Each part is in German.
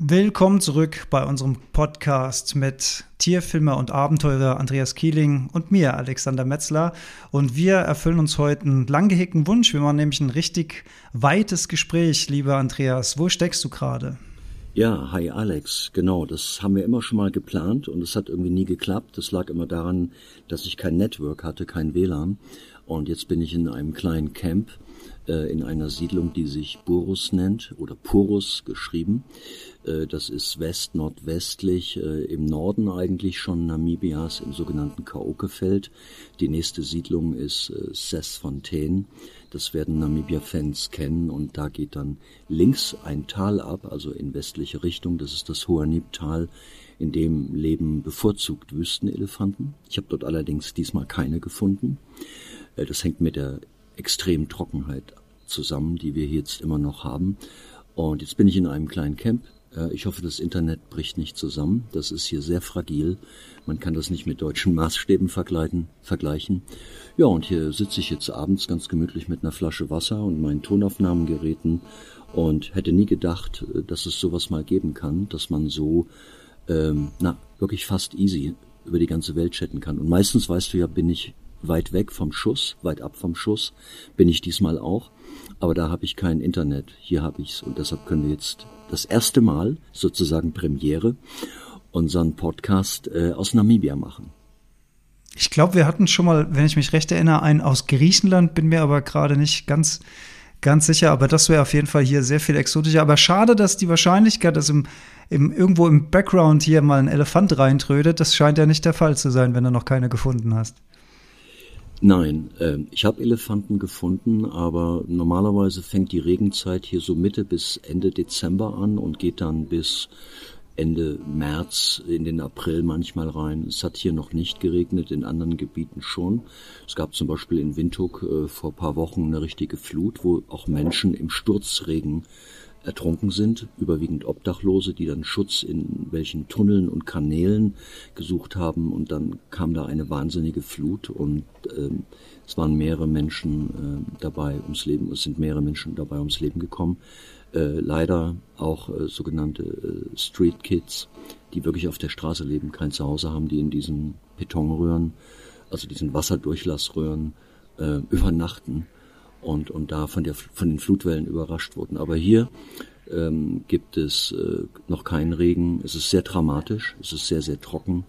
Willkommen zurück bei unserem Podcast mit Tierfilmer und Abenteurer Andreas Kieling und mir, Alexander Metzler. Und wir erfüllen uns heute einen lang Wunsch. Wir machen nämlich ein richtig weites Gespräch, lieber Andreas. Wo steckst du gerade? Ja, hi Alex, genau, das haben wir immer schon mal geplant und es hat irgendwie nie geklappt. Das lag immer daran, dass ich kein Network hatte, kein WLAN. Und jetzt bin ich in einem kleinen Camp in einer Siedlung, die sich Burus nennt oder Purus geschrieben. Äh, das ist west-nordwestlich, äh, im Norden eigentlich schon Namibias im sogenannten Kaokefeld. Die nächste Siedlung ist äh, Sesfontein. Das werden Namibia-Fans kennen und da geht dann links ein Tal ab, also in westliche Richtung. Das ist das Hoanib-Tal, in dem leben bevorzugt Wüstenelefanten. Ich habe dort allerdings diesmal keine gefunden. Das hängt mit der extremen Trockenheit zusammen, die wir jetzt immer noch haben. Und jetzt bin ich in einem kleinen Camp äh, ich hoffe, das Internet bricht nicht zusammen. Das ist hier sehr fragil. Man kann das nicht mit deutschen Maßstäben vergleichen. Ja, und hier sitze ich jetzt abends ganz gemütlich mit einer Flasche Wasser und meinen Tonaufnahmegeräten und hätte nie gedacht, äh, dass es sowas mal geben kann, dass man so, ähm, na, wirklich fast easy über die ganze Welt chatten kann. Und meistens, weißt du ja, bin ich weit weg vom Schuss, weit ab vom Schuss, bin ich diesmal auch. Aber da habe ich kein Internet. Hier habe ich's und deshalb können wir jetzt das erste Mal, sozusagen Premiere, unseren Podcast äh, aus Namibia machen. Ich glaube, wir hatten schon mal, wenn ich mich recht erinnere, einen aus Griechenland, bin mir aber gerade nicht ganz, ganz sicher. Aber das wäre auf jeden Fall hier sehr viel exotischer. Aber schade, dass die Wahrscheinlichkeit, dass im, im, irgendwo im Background hier mal ein Elefant reintrödet, das scheint ja nicht der Fall zu sein, wenn du noch keine gefunden hast. Nein, äh, ich habe Elefanten gefunden, aber normalerweise fängt die Regenzeit hier so Mitte bis Ende Dezember an und geht dann bis Ende März in den April manchmal rein. Es hat hier noch nicht geregnet, in anderen Gebieten schon. Es gab zum Beispiel in Windhoek äh, vor paar Wochen eine richtige Flut, wo auch Menschen im Sturzregen ertrunken sind, überwiegend Obdachlose, die dann Schutz in welchen Tunneln und Kanälen gesucht haben und dann kam da eine wahnsinnige Flut und ähm, es waren mehrere Menschen äh, dabei ums Leben, es sind mehrere Menschen dabei ums Leben gekommen. Äh, leider auch äh, sogenannte äh, Street Kids, die wirklich auf der Straße leben, kein Zuhause haben, die in diesen Betonröhren, also diesen Wasserdurchlassröhren äh, übernachten und, und da von, der, von den Flutwellen überrascht wurden. Aber hier ähm, gibt es äh, noch keinen Regen. Es ist sehr dramatisch, es ist sehr, sehr trocken.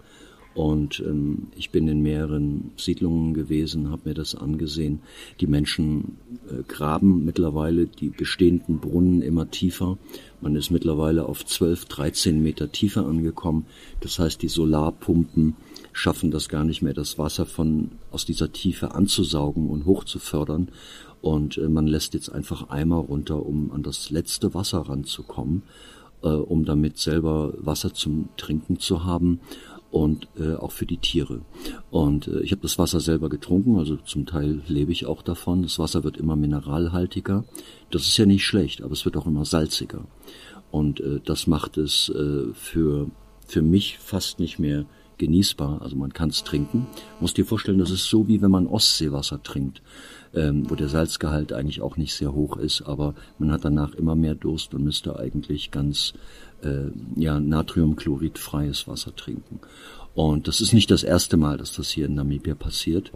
Und ähm, ich bin in mehreren Siedlungen gewesen, habe mir das angesehen. Die Menschen äh, graben mittlerweile die bestehenden Brunnen immer tiefer. Man ist mittlerweile auf 12, 13 Meter tiefer angekommen. Das heißt, die Solarpumpen schaffen das gar nicht mehr, das Wasser von aus dieser Tiefe anzusaugen und hochzufördern. Und äh, man lässt jetzt einfach Eimer runter, um an das letzte Wasser ranzukommen, äh, um damit selber Wasser zum Trinken zu haben und äh, auch für die Tiere. Und äh, ich habe das Wasser selber getrunken, also zum Teil lebe ich auch davon. Das Wasser wird immer mineralhaltiger. Das ist ja nicht schlecht, aber es wird auch immer salziger. Und äh, das macht es äh, für, für mich fast nicht mehr genießbar. Also man kann es trinken. Muss dir vorstellen, das ist so wie wenn man Ostseewasser trinkt ähm, wo der Salzgehalt eigentlich auch nicht sehr hoch ist, aber man hat danach immer mehr Durst und müsste eigentlich ganz äh, ja, natriumchloridfreies Wasser trinken. Und das ist nicht das erste Mal, dass das hier in Namibia passiert.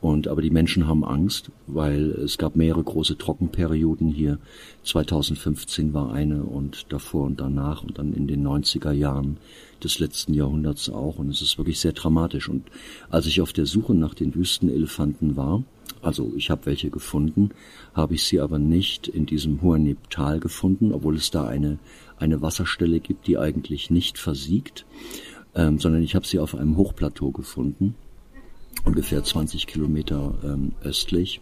Und aber die Menschen haben Angst, weil es gab mehrere große Trockenperioden hier. 2015 war eine und davor und danach und dann in den 90er Jahren des letzten Jahrhunderts auch. Und es ist wirklich sehr dramatisch. Und als ich auf der Suche nach den Wüstenelefanten war, also ich habe welche gefunden, habe ich sie aber nicht in diesem Huaneb-Tal gefunden, obwohl es da eine, eine Wasserstelle gibt, die eigentlich nicht versiegt, ähm, sondern ich habe sie auf einem Hochplateau gefunden, ungefähr 20 Kilometer ähm, östlich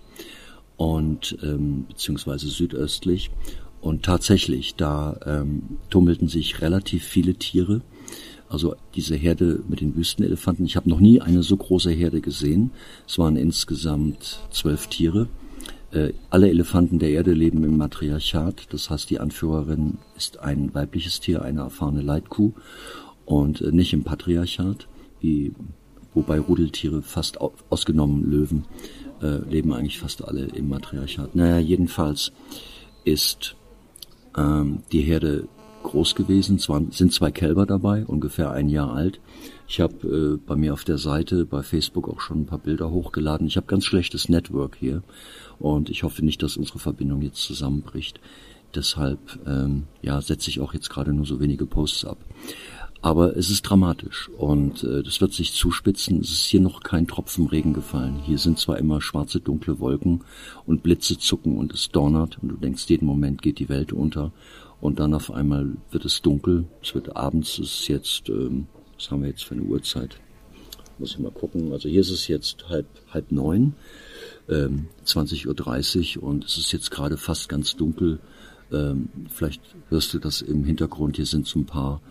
und ähm, beziehungsweise südöstlich. Und tatsächlich, da ähm, tummelten sich relativ viele Tiere also diese Herde mit den Wüstenelefanten. Ich habe noch nie eine so große Herde gesehen. Es waren insgesamt zwölf Tiere. Äh, alle Elefanten der Erde leben im Matriarchat. Das heißt, die Anführerin ist ein weibliches Tier, eine erfahrene Leitkuh und äh, nicht im Patriarchat, wie, wobei Rudeltiere fast ausgenommen Löwen äh, leben eigentlich fast alle im Matriarchat. Naja, jedenfalls ist ähm, die Herde groß gewesen. Es waren, sind zwei Kälber dabei, ungefähr ein Jahr alt. Ich habe äh, bei mir auf der Seite bei Facebook auch schon ein paar Bilder hochgeladen. Ich habe ganz schlechtes Network hier und ich hoffe nicht, dass unsere Verbindung jetzt zusammenbricht. Deshalb ähm, ja, setze ich auch jetzt gerade nur so wenige Posts ab. Aber es ist dramatisch und äh, das wird sich zuspitzen. Es ist hier noch kein Tropfen Regen gefallen. Hier sind zwar immer schwarze, dunkle Wolken und Blitze zucken und es donnert und du denkst, jeden Moment geht die Welt unter und dann auf einmal wird es dunkel. Es wird abends, es ist jetzt, ähm, was haben wir jetzt für eine Uhrzeit? Muss ich mal gucken. Also hier ist es jetzt halb, halb neun, ähm, 20.30 Uhr und es ist jetzt gerade fast ganz dunkel. Ähm, vielleicht hörst du das im Hintergrund. Hier sind so ein paar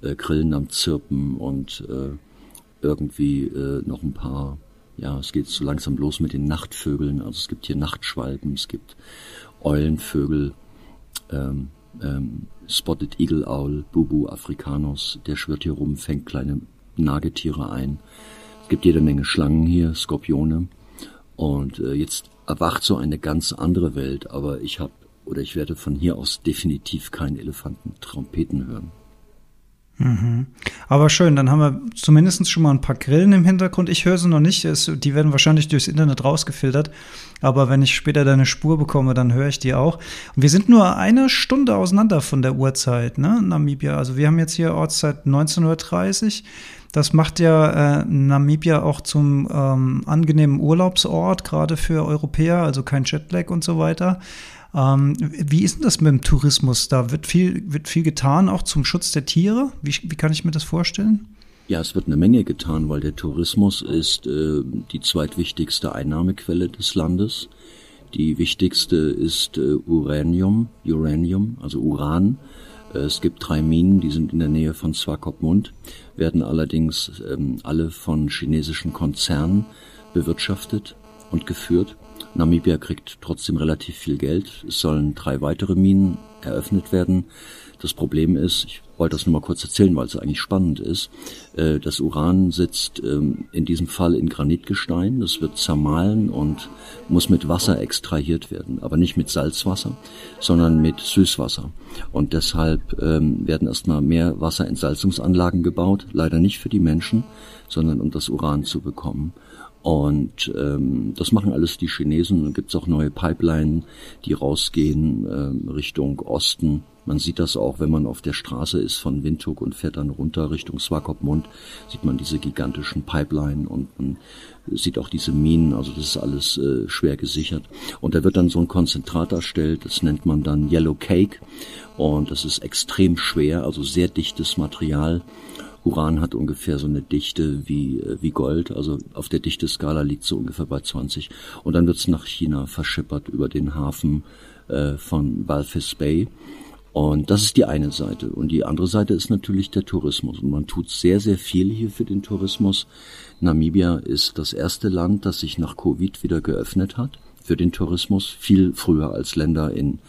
äh, Grillen am Zirpen und äh, irgendwie äh, noch ein paar, ja, es geht so langsam los mit den Nachtvögeln. Also es gibt hier Nachtschwalben, es gibt Eulenvögel, ähm, ähm, Spotted Eagle Owl, Bubu africanus, der schwirrt hier rum, fängt kleine Nagetiere ein. Es gibt jede Menge Schlangen hier, Skorpione. Und äh, jetzt erwacht so eine ganz andere Welt, aber ich habe oder ich werde von hier aus definitiv keinen Elefanten Trompeten hören. Mhm. Aber schön, dann haben wir zumindest schon mal ein paar Grillen im Hintergrund. Ich höre sie noch nicht, es, die werden wahrscheinlich durchs Internet rausgefiltert. Aber wenn ich später deine Spur bekomme, dann höre ich die auch. Und wir sind nur eine Stunde auseinander von der Uhrzeit, ne, Namibia. Also wir haben jetzt hier Ortszeit 19.30 Uhr. Das macht ja äh, Namibia auch zum ähm, angenehmen Urlaubsort, gerade für Europäer, also kein Jetlag und so weiter. Ähm, wie ist denn das mit dem Tourismus? Da wird viel, wird viel getan, auch zum Schutz der Tiere. Wie, wie kann ich mir das vorstellen? Ja, es wird eine Menge getan, weil der Tourismus ist äh, die zweitwichtigste Einnahmequelle des Landes. Die wichtigste ist äh, Uranium, Uranium, also Uran. Äh, es gibt drei Minen, die sind in der Nähe von Swakopmund, werden allerdings ähm, alle von chinesischen Konzernen bewirtschaftet und geführt. Namibia kriegt trotzdem relativ viel Geld. Es sollen drei weitere Minen eröffnet werden. Das Problem ist, ich wollte das nur mal kurz erzählen, weil es eigentlich spannend ist, äh, das Uran sitzt ähm, in diesem Fall in Granitgestein. Das wird zermahlen und muss mit Wasser extrahiert werden, aber nicht mit Salzwasser, sondern mit Süßwasser. Und deshalb ähm, werden erstmal mehr Wasserentsalzungsanlagen gebaut, leider nicht für die Menschen, sondern um das Uran zu bekommen. Und ähm, das machen alles die Chinesen. Dann gibt's auch neue Pipeline, die rausgehen ähm, Richtung Osten. Man sieht das auch, wenn man auf der Straße ist von Windhoek und fährt dann runter Richtung Swakopmund, sieht man diese gigantischen Pipeline und man sieht auch diese Minen, also das ist alles äh, schwer gesichert. Und da wird dann so ein Konzentrat erstellt, das nennt man dann Yellow Cake und das ist extrem schwer, also sehr dichtes Material Uran hat ungefähr so eine Dichte wie, äh, wie Gold, also auf der Dichteskala liegt so ungefähr bei 20. Und dann wird's nach China verschippert über den Hafen äh, von Walvis Bay. Und das ist die eine Seite. Und die andere Seite ist natürlich der Tourismus. Und man tut sehr, sehr viel hier für den Tourismus. Namibia ist das erste Land, das sich nach Covid wieder geöffnet hat für den Tourismus. Viel früher als Länder in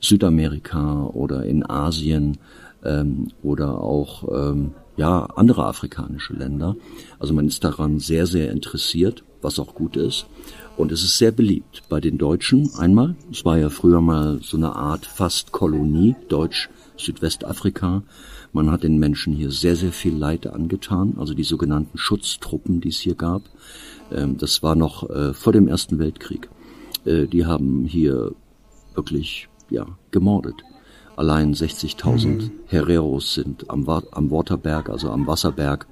Südamerika oder in Asien ähm, oder auch ähm, ja, andere afrikanische Länder. Also man ist daran sehr, sehr interessiert, was auch gut ist. Und es ist sehr beliebt bei den Deutschen einmal. Es war ja früher mal so eine Art fast Kolonie, Deutsch Südwestafrika. Man hat den Menschen hier sehr, sehr viel Leid angetan, also die sogenannten Schutztruppen, die es hier gab. Ähm, das war noch äh, vor dem Ersten Weltkrieg. Äh, die haben hier wirklich, ja, gemordet. Allein 60.000 mhm. Hereros sind am, am Waterberg, also am Wasserberg,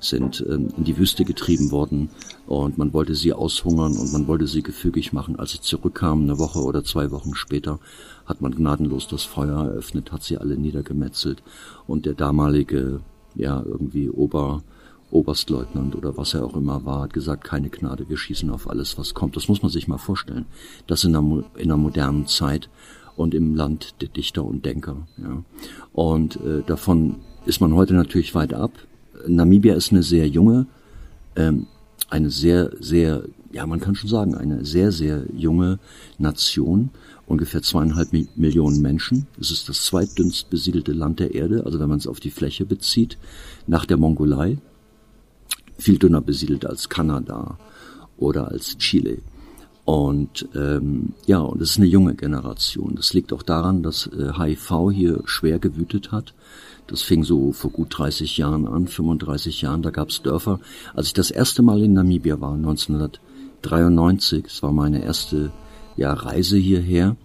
sind ähm, in die Wüste getrieben worden und man wollte sie aushungern und man wollte sie gefügig machen. Als sie zurückkamen, eine Woche oder zwei Wochen später, hat man gnadenlos das Feuer eröffnet, hat sie alle niedergemetzelt und der damalige, ja, irgendwie Ober, Oberstleutnant oder was er auch immer war, hat gesagt, keine Gnade, wir schießen auf alles, was kommt. Das muss man sich mal vorstellen. Das in einer, in einer modernen Zeit und im Land der Dichter und Denker. Ja. Und äh, davon ist man heute natürlich weit ab. Namibia ist eine sehr junge, ähm, eine sehr, sehr, ja, man kann schon sagen, eine sehr, sehr junge Nation, ungefähr zweieinhalb Millionen Menschen. Es ist das zweitdünnst besiedelte Land der Erde, also wenn man es auf die Fläche bezieht, nach der Mongolei, viel dünner besiedelt als Kanada oder als Chile. Und ähm, ja, und es ist eine junge Generation. Das liegt auch daran, dass äh, HIV hier schwer gewütet hat. Das fing so vor gut 30 Jahren an, 35 Jahren, da gab es Dörfer. Als ich das erste Mal in Namibia war, 1993, es war meine erste ja, Reise hierher,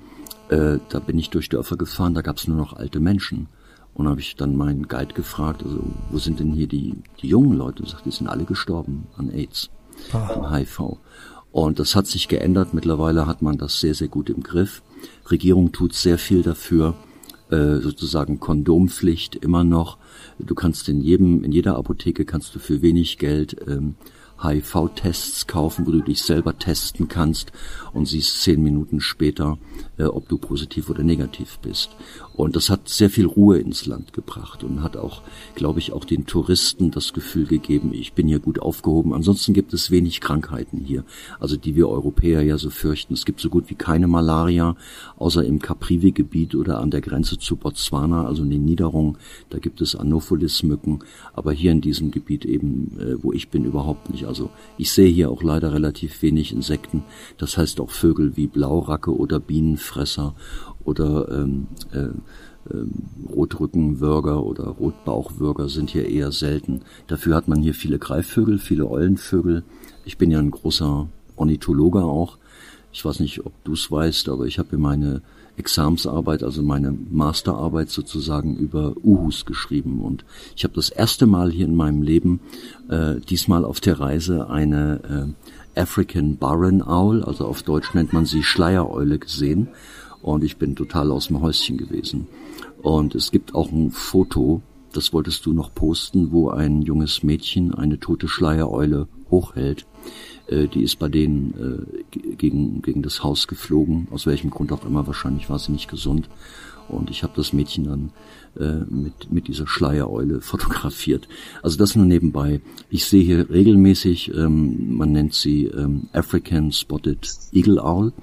äh, da bin ich durch Dörfer gefahren, da gab es nur noch alte Menschen. Und habe ich dann meinen Guide gefragt, also wo sind denn hier die, die jungen Leute? Und sagt, die sind alle gestorben an AIDS, an HIV. Und das hat sich geändert. Mittlerweile hat man das sehr, sehr gut im Griff. Regierung tut sehr viel dafür, äh, sozusagen Kondompflicht immer noch. Du kannst in jedem, in jeder Apotheke kannst du für wenig Geld ähm, HIV-Tests kaufen, wo du dich selber testen kannst und siehst zehn Minuten später, äh, ob du positiv oder negativ bist. Und das hat sehr viel Ruhe ins Land gebracht und hat auch, glaube ich, auch den Touristen das Gefühl gegeben, ich bin hier gut aufgehoben. Ansonsten gibt es wenig Krankheiten hier, also die wir Europäer ja so fürchten. Es gibt so gut wie keine Malaria, außer im Caprivi-Gebiet oder an der Grenze zu Botswana, also in den Niederungen. Da gibt es Anopheles-Mücken, aber hier in diesem Gebiet eben, äh, wo ich bin, überhaupt nicht. Also ich sehe hier auch leider relativ wenig Insekten. Das heißt auch Vögel wie Blauracke oder Bienenfresser oder ähm, äh, äh, Rotrückenwürger oder Rotbauchwürger sind hier eher selten. Dafür hat man hier viele Greifvögel, viele Eulenvögel. Ich bin ja ein großer Ornithologe auch. Ich weiß nicht, ob du es weißt, aber ich habe meine Examsarbeit, also meine Masterarbeit sozusagen über Uhus geschrieben. Und ich habe das erste Mal hier in meinem Leben, äh, diesmal auf der Reise, eine äh, African Barren Owl, also auf Deutsch nennt man sie Schleiereule, gesehen und ich bin total aus dem Häuschen gewesen. Und es gibt auch ein Foto, das wolltest du noch posten, wo ein junges Mädchen eine tote Schleiereule hochhält. Äh, die ist bei denen äh, gegen, gegen das Haus geflogen, aus welchem Grund auch immer, wahrscheinlich war sie nicht gesund. Und ich habe das Mädchen dann äh, mit, mit dieser Schleiereule fotografiert. Also das nur nebenbei. Ich sehe hier regelmäßig, ähm, man nennt sie ähm, African Spotted Eagle Owl.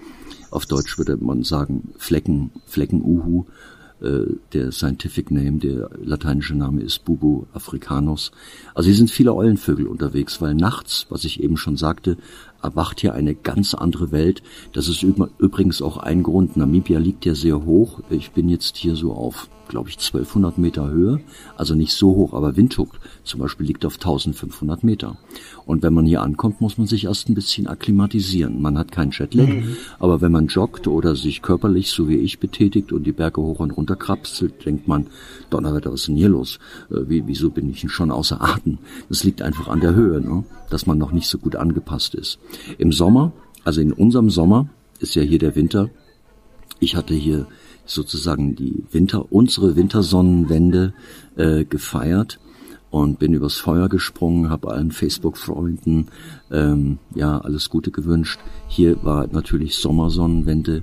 Auf Deutsch würde man sagen Flecken, Fleckenuhu. Äh, der Scientific Name, der lateinische Name ist Bubu africanus. Also hier sind viele Eulenvögel unterwegs, weil nachts, was ich eben schon sagte, erwacht hier eine ganz andere Welt. Das ist übrigens auch ein Grund. Namibia liegt ja sehr hoch. Ich bin jetzt hier so auf glaube ich, 1200 Meter Höhe, also nicht so hoch, aber Windhoek zum Beispiel liegt auf 1500 Meter. Und wenn man hier ankommt, muss man sich erst ein bisschen akklimatisieren. Man hat keinen Jetlag, mhm. aber wenn man joggt oder sich körperlich, so wie ich, betätigt und die Berge hoch und runter krapselt, denkt man, Donnerwetter, was ist denn hier los? Äh, wie, wieso bin ich schon außer Atem? Das liegt einfach an der Höhe, ne? dass man noch nicht so gut angepasst ist. Im Sommer, also in unserem Sommer, ist ja hier der Winter. Ich hatte hier sozusagen die Winter, unsere Wintersonnenwende äh, gefeiert und bin übers Feuer gesprungen, habe allen Facebook-Freunden ähm, ja alles Gute gewünscht. Hier war natürlich Sommersonnenwende,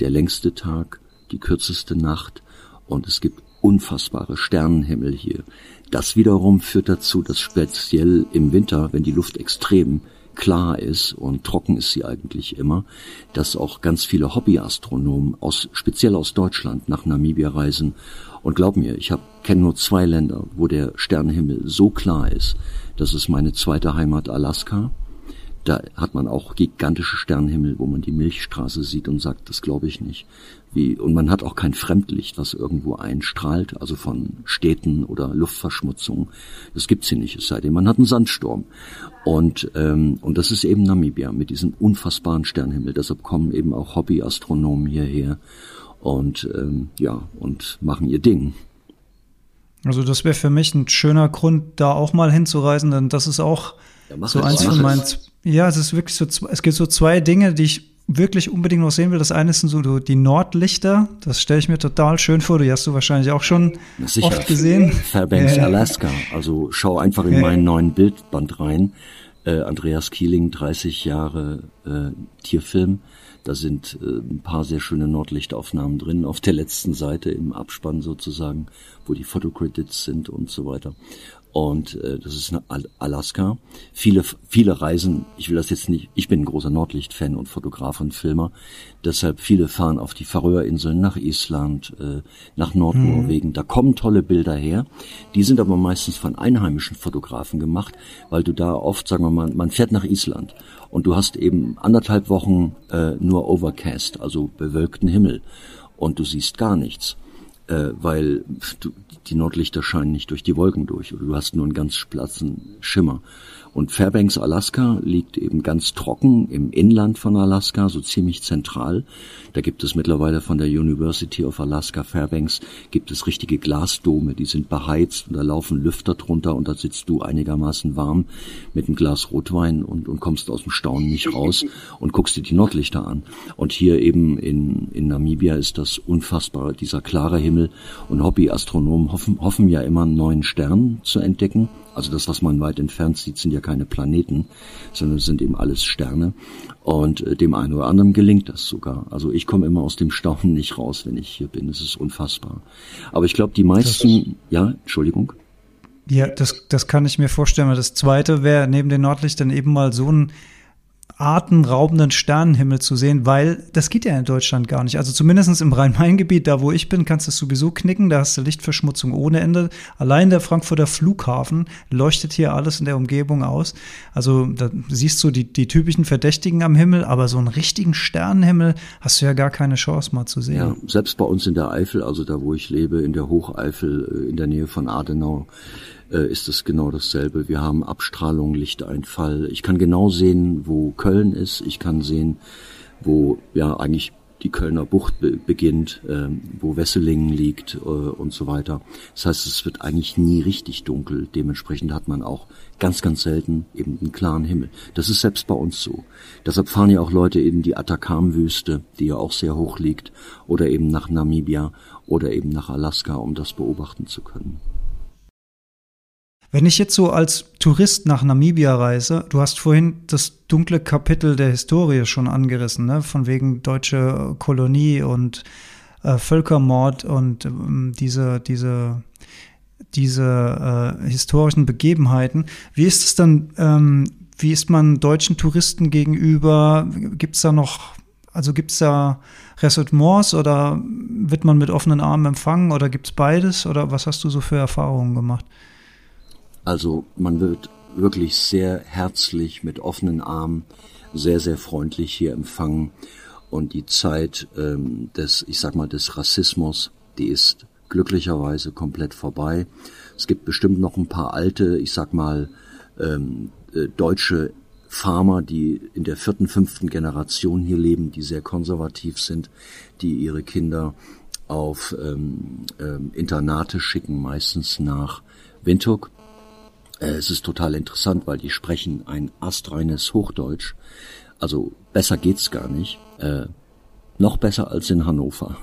der längste Tag, die kürzeste Nacht und es gibt unfassbare Sternenhimmel hier. Das wiederum führt dazu, dass speziell im Winter, wenn die Luft extrem klar ist und trocken ist sie eigentlich immer, dass auch ganz viele Hobbyastronomen aus, speziell aus Deutschland nach Namibia reisen. Und glaub mir, ich kenne nur zwei Länder, wo der Sternenhimmel so klar ist. Das ist meine zweite Heimat Alaska da hat man auch gigantische Sternenhimmel, wo man die Milchstraße sieht und sagt, das glaube ich nicht. Wie, und man hat auch kein Fremdlicht, was irgendwo einstrahlt, also von Städten oder Luftverschmutzung. Das gibt's hier nicht, es sei denn, man hat einen Sandsturm. Und, ähm, und das ist eben Namibia mit diesem unfassbaren Sternenhimmel. Deshalb kommen eben auch Hobbyastronomen hierher und ähm, ja, und machen ihr Ding. Also das wäre für mich ein schöner Grund, da auch mal hinzureisen, denn das ist auch ja, so eins von meinen ja, es ist wirklich so, es gibt so zwei Dinge, die ich wirklich unbedingt noch sehen will. Das eine sind so die Nordlichter. Das stelle ich mir total schön vor. Die hast du wahrscheinlich auch schon Sicher. oft gesehen. Fairbanks, äh, Alaska. Also schau einfach in äh, meinen neuen Bildband rein. Äh, Andreas Kieling, 30 Jahre äh, Tierfilm. Da sind äh, ein paar sehr schöne Nordlichtaufnahmen drin, auf der letzten Seite im Abspann sozusagen, wo die Fotocredits sind und so weiter. Und äh, das ist Alaska. Viele, viele Reisen, ich will das jetzt nicht, ich bin ein großer Nordlicht-Fan und Fotograf und Filmer, deshalb viele fahren auf die Färöerinseln, nach Island, äh, nach Nordnorwegen, mhm. da kommen tolle Bilder her, die sind aber meistens von einheimischen Fotografen gemacht, weil du da oft, sagen wir mal, man fährt nach Island und du hast eben anderthalb Wochen äh, nur Overcast, also bewölkten Himmel. Und du siehst gar nichts äh, weil du, die Nordlichter scheinen nicht durch die Wolken durch oder du hast nur einen ganz platzen Schimmer. Und Fairbanks, Alaska liegt eben ganz trocken im Inland von Alaska, so ziemlich zentral. Da gibt es mittlerweile von der University of Alaska Fairbanks gibt es richtige Glasdome, die sind beheizt und da laufen Lüfter drunter und da sitzt du einigermaßen warm mit einem Glas Rotwein und, und kommst aus dem Staunen nicht raus und guckst dir die Nordlichter an. Und hier eben in, in Namibia ist das unfassbar, dieser klare Himmel und Hobbyastronomen hoffen, hoffen ja immer einen neuen Stern zu entdecken also das, was man weit entfernt sieht, sind ja keine Planeten, sondern sind eben alles Sterne. Und äh, dem einen oder anderen gelingt das sogar. Also ich komme immer aus dem Staunen nicht raus, wenn ich hier bin. Es ist unfassbar. Aber ich glaube, die meisten, ja, Entschuldigung. Ja, das, das kann ich mir vorstellen. Das zweite wäre neben den Nordlichtern eben mal so ein atemraubenden Sternenhimmel zu sehen, weil das geht ja in Deutschland gar nicht. Also zumindest im Rhein-Main-Gebiet, da wo ich bin, kannst du es sowieso knicken, da hast du Lichtverschmutzung ohne Ende. Allein der Frankfurter Flughafen leuchtet hier alles in der Umgebung aus. Also da siehst du die, die typischen Verdächtigen am Himmel, aber so einen richtigen Sternenhimmel hast du ja gar keine Chance mal zu sehen. Ja, selbst bei uns in der Eifel, also da wo ich lebe, in der Hocheifel, äh, in der Nähe von Adenau, ist es genau dasselbe. Wir haben Abstrahlung, Lichteinfall. Ich kann genau sehen, wo Köln ist. Ich kann sehen, wo ja eigentlich die Kölner Bucht be beginnt, äh, wo Wesselingen liegt äh, und so weiter. Das heißt, es wird eigentlich nie richtig dunkel. Dementsprechend hat man auch ganz, ganz selten eben einen klaren Himmel. Das ist selbst bei uns so. Deshalb fahren ja auch Leute in die Atacam-Wüste, die ja auch sehr hoch liegt, oder eben nach Namibia oder eben nach Alaska, um das beobachten zu können. Wenn ich jetzt so als Tourist nach Namibia reise, du hast vorhin das dunkle Kapitel der Historie schon angerissen, ne? von wegen deutsche Kolonie und äh, Völkermord und ähm, diese, diese, diese äh, historischen Begebenheiten. Wie ist es dann, ähm, wie ist man deutschen Touristen gegenüber? Gibt es da noch, also gibt es da Ressentiments oder wird man mit offenen Armen empfangen oder gibt es beides? Oder was hast du so für Erfahrungen gemacht? Also man wird wirklich sehr herzlich mit offenen Armen, sehr, sehr freundlich hier empfangen. Und die Zeit ähm, des, ich sag mal, des Rassismus, die ist glücklicherweise komplett vorbei. Es gibt bestimmt noch ein paar alte, ich sag mal, ähm, äh, deutsche Farmer, die in der vierten, fünften Generation hier leben, die sehr konservativ sind, die ihre Kinder auf ähm, ähm, Internate schicken, meistens nach Windhoek es ist total interessant, weil die sprechen ein astreines Hochdeutsch. Also besser geht's gar nicht. Äh, noch besser als in Hannover.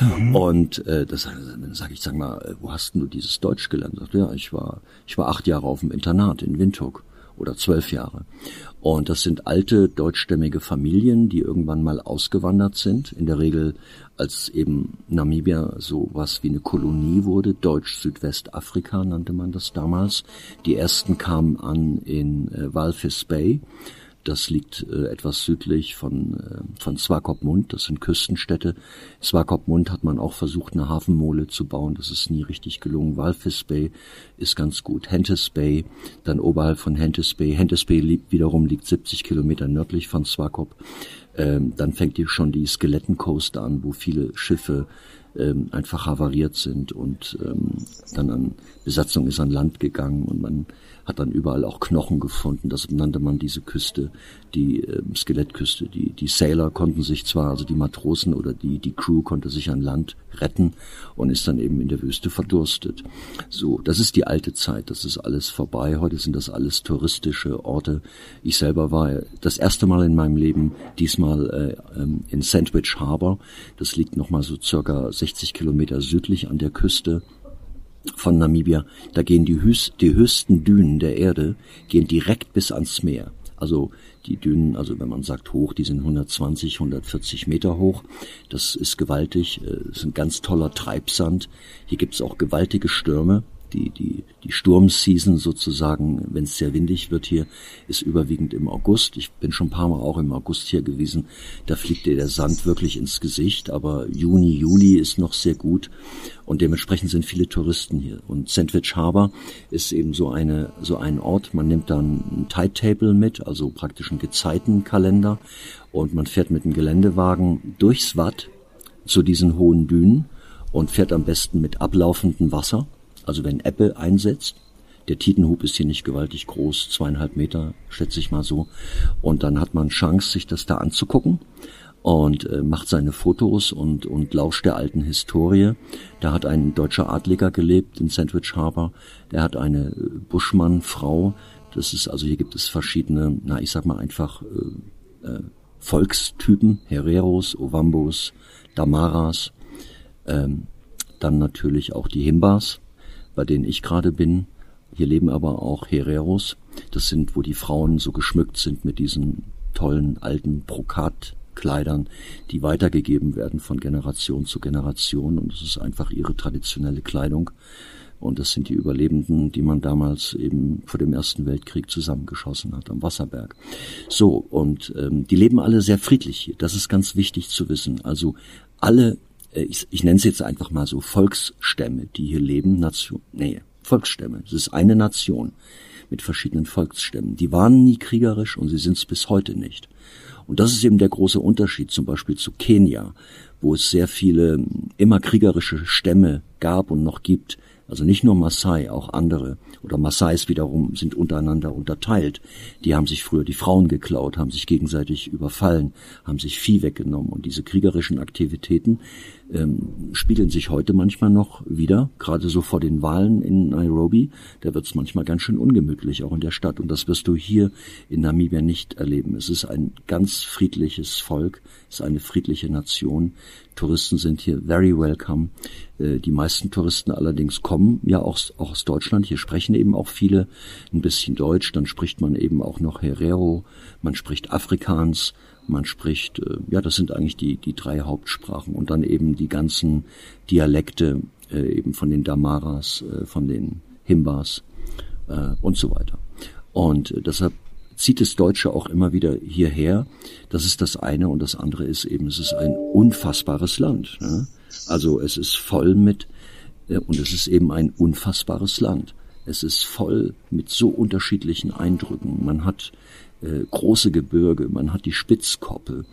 Mhm. Und äh, das dann sage ich, sag mal, äh, wo hast denn du dieses Deutsch gelernt? Sagt, ja, ich war, ich war acht Jahre auf dem Internat in Windhoek oder zwölf Jahre. Und das sind alte deutschstämmige Familien, die irgendwann mal ausgewandert sind. In der Regel, als eben Namibia so was wie eine Kolonie wurde, Deutsch-Südwestafrika nannte man das damals. Die ersten kamen an in äh, Walvis Bay das liegt äh, etwas südlich von, äh, von Swakopmund. Das sind Küstenstädte. Swakopmund hat man auch versucht, eine Hafenmole zu bauen. Das ist nie richtig gelungen. Walvis Bay ist ganz gut. Hentes Bay, dann oberhalb von Hentes Bay. Hentes Bay liegt, wiederum liegt 70 Kilometer nördlich von Swakop. Ähm, dann fängt hier schon die Skelettencoast an, wo viele Schiffe ähm, einfach havariert sind und ähm, dann an Besatzung ist an Land gegangen und man hat dann überall auch Knochen gefunden. Das nannte man diese Küste, die äh, Skelettküste. Die, die Sailor konnten sich zwar, also die Matrosen oder die, die Crew konnte sich an Land retten und ist dann eben in der Wüste verdurstet. So, das ist die alte Zeit, das ist alles vorbei. Heute sind das alles touristische Orte. Ich selber war das erste Mal in meinem Leben diesmal äh, ähm, in Sandwich Harbor. Das liegt nochmal so circa 60 Kilometer südlich an der Küste von Namibia, da gehen die, höchst, die höchsten Dünen der Erde, gehen direkt bis ans Meer. Also die Dünen, also wenn man sagt hoch, die sind 120, 140 Meter hoch. Das ist gewaltig, das äh, ist ein ganz toller Treibsand. Hier gibt's auch gewaltige Stürme. Die, die, die Sturmseason sozusagen, wenn es sehr windig wird hier, ist überwiegend im August. Ich bin schon ein paar Mal auch im August hier gewesen. Da fliegt dir der Sand wirklich ins Gesicht. Aber Juni, Juli ist noch sehr gut. Und dementsprechend sind viele Touristen hier. Und Sandwich Harbor ist eben so eine, so ein Ort. Man nimmt dann ein Tide Table mit, also praktisch einen Gezeitenkalender. Und man fährt mit einem Geländewagen durchs Watt zu diesen hohen Dünen und fährt am besten mit ablaufendem Wasser also wenn Ebbe einsetzt, der Tidenhub ist hier nicht gewaltig groß, zweieinhalb Meter, schätze ich mal so. Und dann hat man Chance, sich das da anzugucken und äh, macht seine Fotos und, und lauscht der alten Historie. Da hat ein deutscher Adliger gelebt in Sandwich Harbor. Der hat eine äh, Buschmann-Frau. Das ist, also hier gibt es verschiedene, na, ich sag mal einfach, äh, äh, Volkstypen. Hereros, Ovambos, Damaras. Ähm, dann natürlich auch die Himbas bei denen ich gerade bin. Hier leben aber auch Hereros. Das sind, wo die Frauen so geschmückt sind mit diesen tollen alten Brokatkleidern, die weitergegeben werden von Generation zu Generation. Und es ist einfach ihre traditionelle Kleidung. Und das sind die Überlebenden, die man damals eben vor dem Ersten Weltkrieg zusammengeschossen hat am Wasserberg. So, und ähm, die leben alle sehr friedlich hier. Das ist ganz wichtig zu wissen. Also alle ich, ich nenne es jetzt einfach mal so Volksstämme, die hier leben, Nation, nee, Volksstämme. Es ist eine Nation mit verschiedenen Volksstämmen. Die waren nie kriegerisch und sie sind es bis heute nicht. Und das ist eben der große Unterschied zum Beispiel zu Kenia, wo es sehr viele immer kriegerische Stämme gab und noch gibt, also nicht nur Maasai, auch andere. Oder Maasais wiederum sind untereinander unterteilt. Die haben sich früher die Frauen geklaut, haben sich gegenseitig überfallen, haben sich Vieh weggenommen. Und diese kriegerischen Aktivitäten ähm, spiegeln sich heute manchmal noch wieder, gerade so vor den Wahlen in Nairobi. Da wird es manchmal ganz schön ungemütlich, auch in der Stadt. Und das wirst du hier in Namibia nicht erleben. Es ist ein ganz friedliches Volk, es ist eine friedliche Nation. Touristen sind hier very welcome. Äh, die meisten Touristen allerdings kommen ja auch, auch aus Deutschland. Hier sprechen eben auch viele ein bisschen Deutsch. Dann spricht man eben auch noch Herero. Man spricht Afrikaans. Man spricht, äh, ja, das sind eigentlich die, die drei Hauptsprachen. Und dann eben die ganzen Dialekte äh, eben von den Damaras, von den Himbas und so weiter. Und deshalb zieht es Deutsche auch immer wieder hierher. Das ist das eine und das andere ist eben, es ist ein unfassbares Land. Ne? Also es ist voll mit, äh, und es ist eben ein unfassbares Land. Es ist voll mit so unterschiedlichen Eindrücken. Man hat äh, große Gebirge, man hat die Spitzkoppe.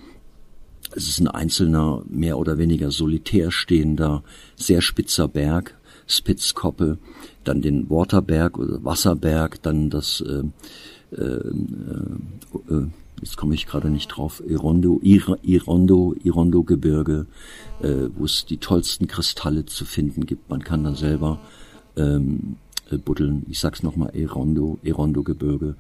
Es ist ein einzelner, mehr oder weniger solitär stehender, sehr spitzer Berg, Spitzkoppe, dann den Waterberg oder Wasserberg, dann das äh, äh, äh, äh jetzt komme ich gerade nicht drauf, Irondo, Irondo, Irondo Gebirge, äh, wo es die tollsten Kristalle zu finden gibt. Man kann da selber ähm, äh, buddeln. Ich sag's nochmal, Erondo, Erondo Gebirge.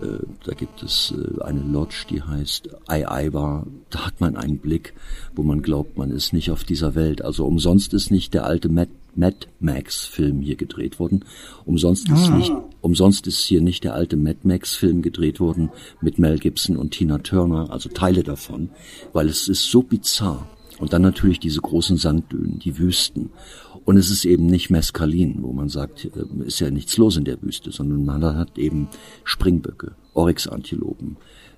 Äh, da gibt es äh, eine Lodge, die heißt Aiaiba. Da hat man einen Blick, wo man glaubt, man ist nicht auf dieser Welt. Also umsonst ist nicht der alte Mad, Mad Max Film hier gedreht worden. Umsonst ist ah. nicht, umsonst ist hier nicht der alte Mad Max Film gedreht worden mit Mel Gibson und Tina Turner, also Teile davon, weil es ist so bizarr. Und dann natürlich diese großen Sanddünen, die Wüsten. Und es ist eben nicht Meskalin, wo man sagt, äh, ist ja nichts los in der Wüste, sondern man hat eben Springböcke, Oryxantilopen,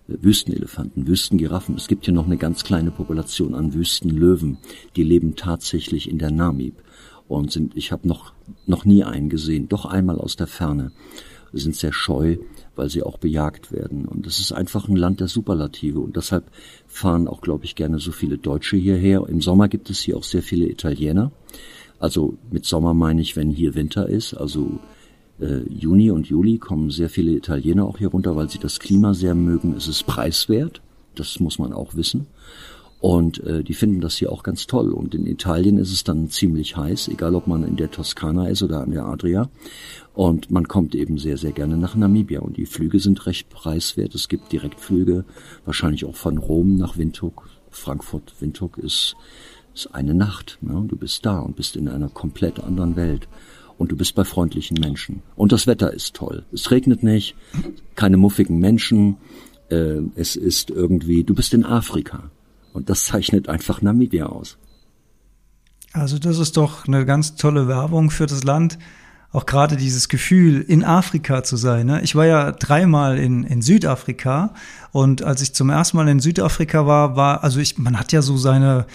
äh, Wüstenelefanten, Wüstengiraffen. Es gibt hier noch eine ganz kleine Population an Wüstenlöwen, die leben tatsächlich in der Namib und sind, ich habe noch, noch nie einen gesehen, doch einmal aus der Ferne, sind sehr scheu, weil sie auch bejagt werden. Und es ist einfach ein Land der Superlative und deshalb fahren auch, glaube ich, gerne so viele Deutsche hierher. Im Sommer gibt es hier auch sehr viele Italiener. Also mit Sommer meine ich, wenn hier Winter ist, also äh, Juni und Juli kommen sehr viele Italiener auch hier runter, weil sie das Klima sehr mögen. Es ist preiswert, das muss man auch wissen. Und äh, die finden das hier auch ganz toll. Und in Italien ist es dann ziemlich heiß, egal ob man in der Toskana ist oder an der Adria. Und man kommt eben sehr, sehr gerne nach Namibia. Und die Flüge sind recht preiswert. Es gibt Direktflüge, wahrscheinlich auch von Rom nach Windhoek. Frankfurt, Windhoek ist ist eine Nacht. Ne? Du bist da und bist in einer komplett anderen Welt. Und du bist bei freundlichen Menschen. Und das Wetter ist toll. Es regnet nicht, keine muffigen Menschen. Äh, es ist irgendwie, du bist in Afrika. Und das zeichnet einfach Namibia aus. Also das ist doch eine ganz tolle Werbung für das Land. auch gerade dieses Gefühl, in Afrika zu sein. Ne? Ich war ja dreimal in, in Südafrika und als ich zum ersten Mal in Südafrika war, war, also ich, man hat ja so seine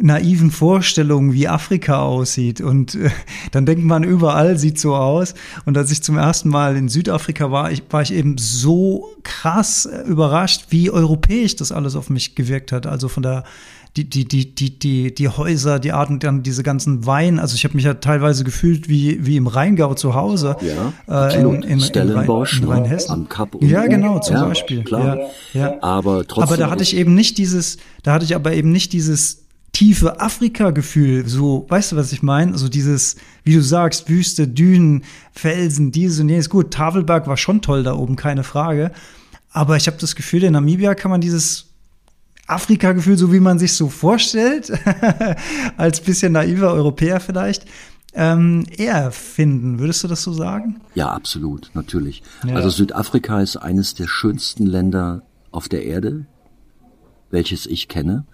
naiven Vorstellungen, wie Afrika aussieht. Und äh, dann denkt man, überall sieht so aus. Und als ich zum ersten Mal in Südafrika war, ich, war ich eben so krass überrascht, wie europäisch das alles auf mich gewirkt hat. Also von der die, die, die, die, die, die Häuser, die Arten, dann diese ganzen Wein. Also ich habe mich ja teilweise gefühlt wie, wie im Rheingau zu Hause. Ja, äh, in, in, Stellenbosch, in, Rhein, in ne? Rheinhessen. Am Kap unten. Ja, genau, zum ja, Beispiel. Klar. Ja, ja. Aber trotzdem. Aber da hatte ich eben nicht dieses, da hatte ich aber eben nicht dieses tiefe Afrika-Gefühl, so, weißt du, was ich meine? So dieses, wie du sagst, Wüste, Dünen, Felsen, dieses und jenes. Gut, Tafelberg war schon toll da oben, keine Frage. Aber ich habe das Gefühl, in Namibia kann man dieses Afrika-Gefühl, so wie man sich so vorstellt, als bisschen naiver Europäer vielleicht, ähm, eher finden. Würdest du das so sagen? Ja, absolut, natürlich. Ja. Also Südafrika ist eines der schönsten Länder auf der Erde, welches ich kenne.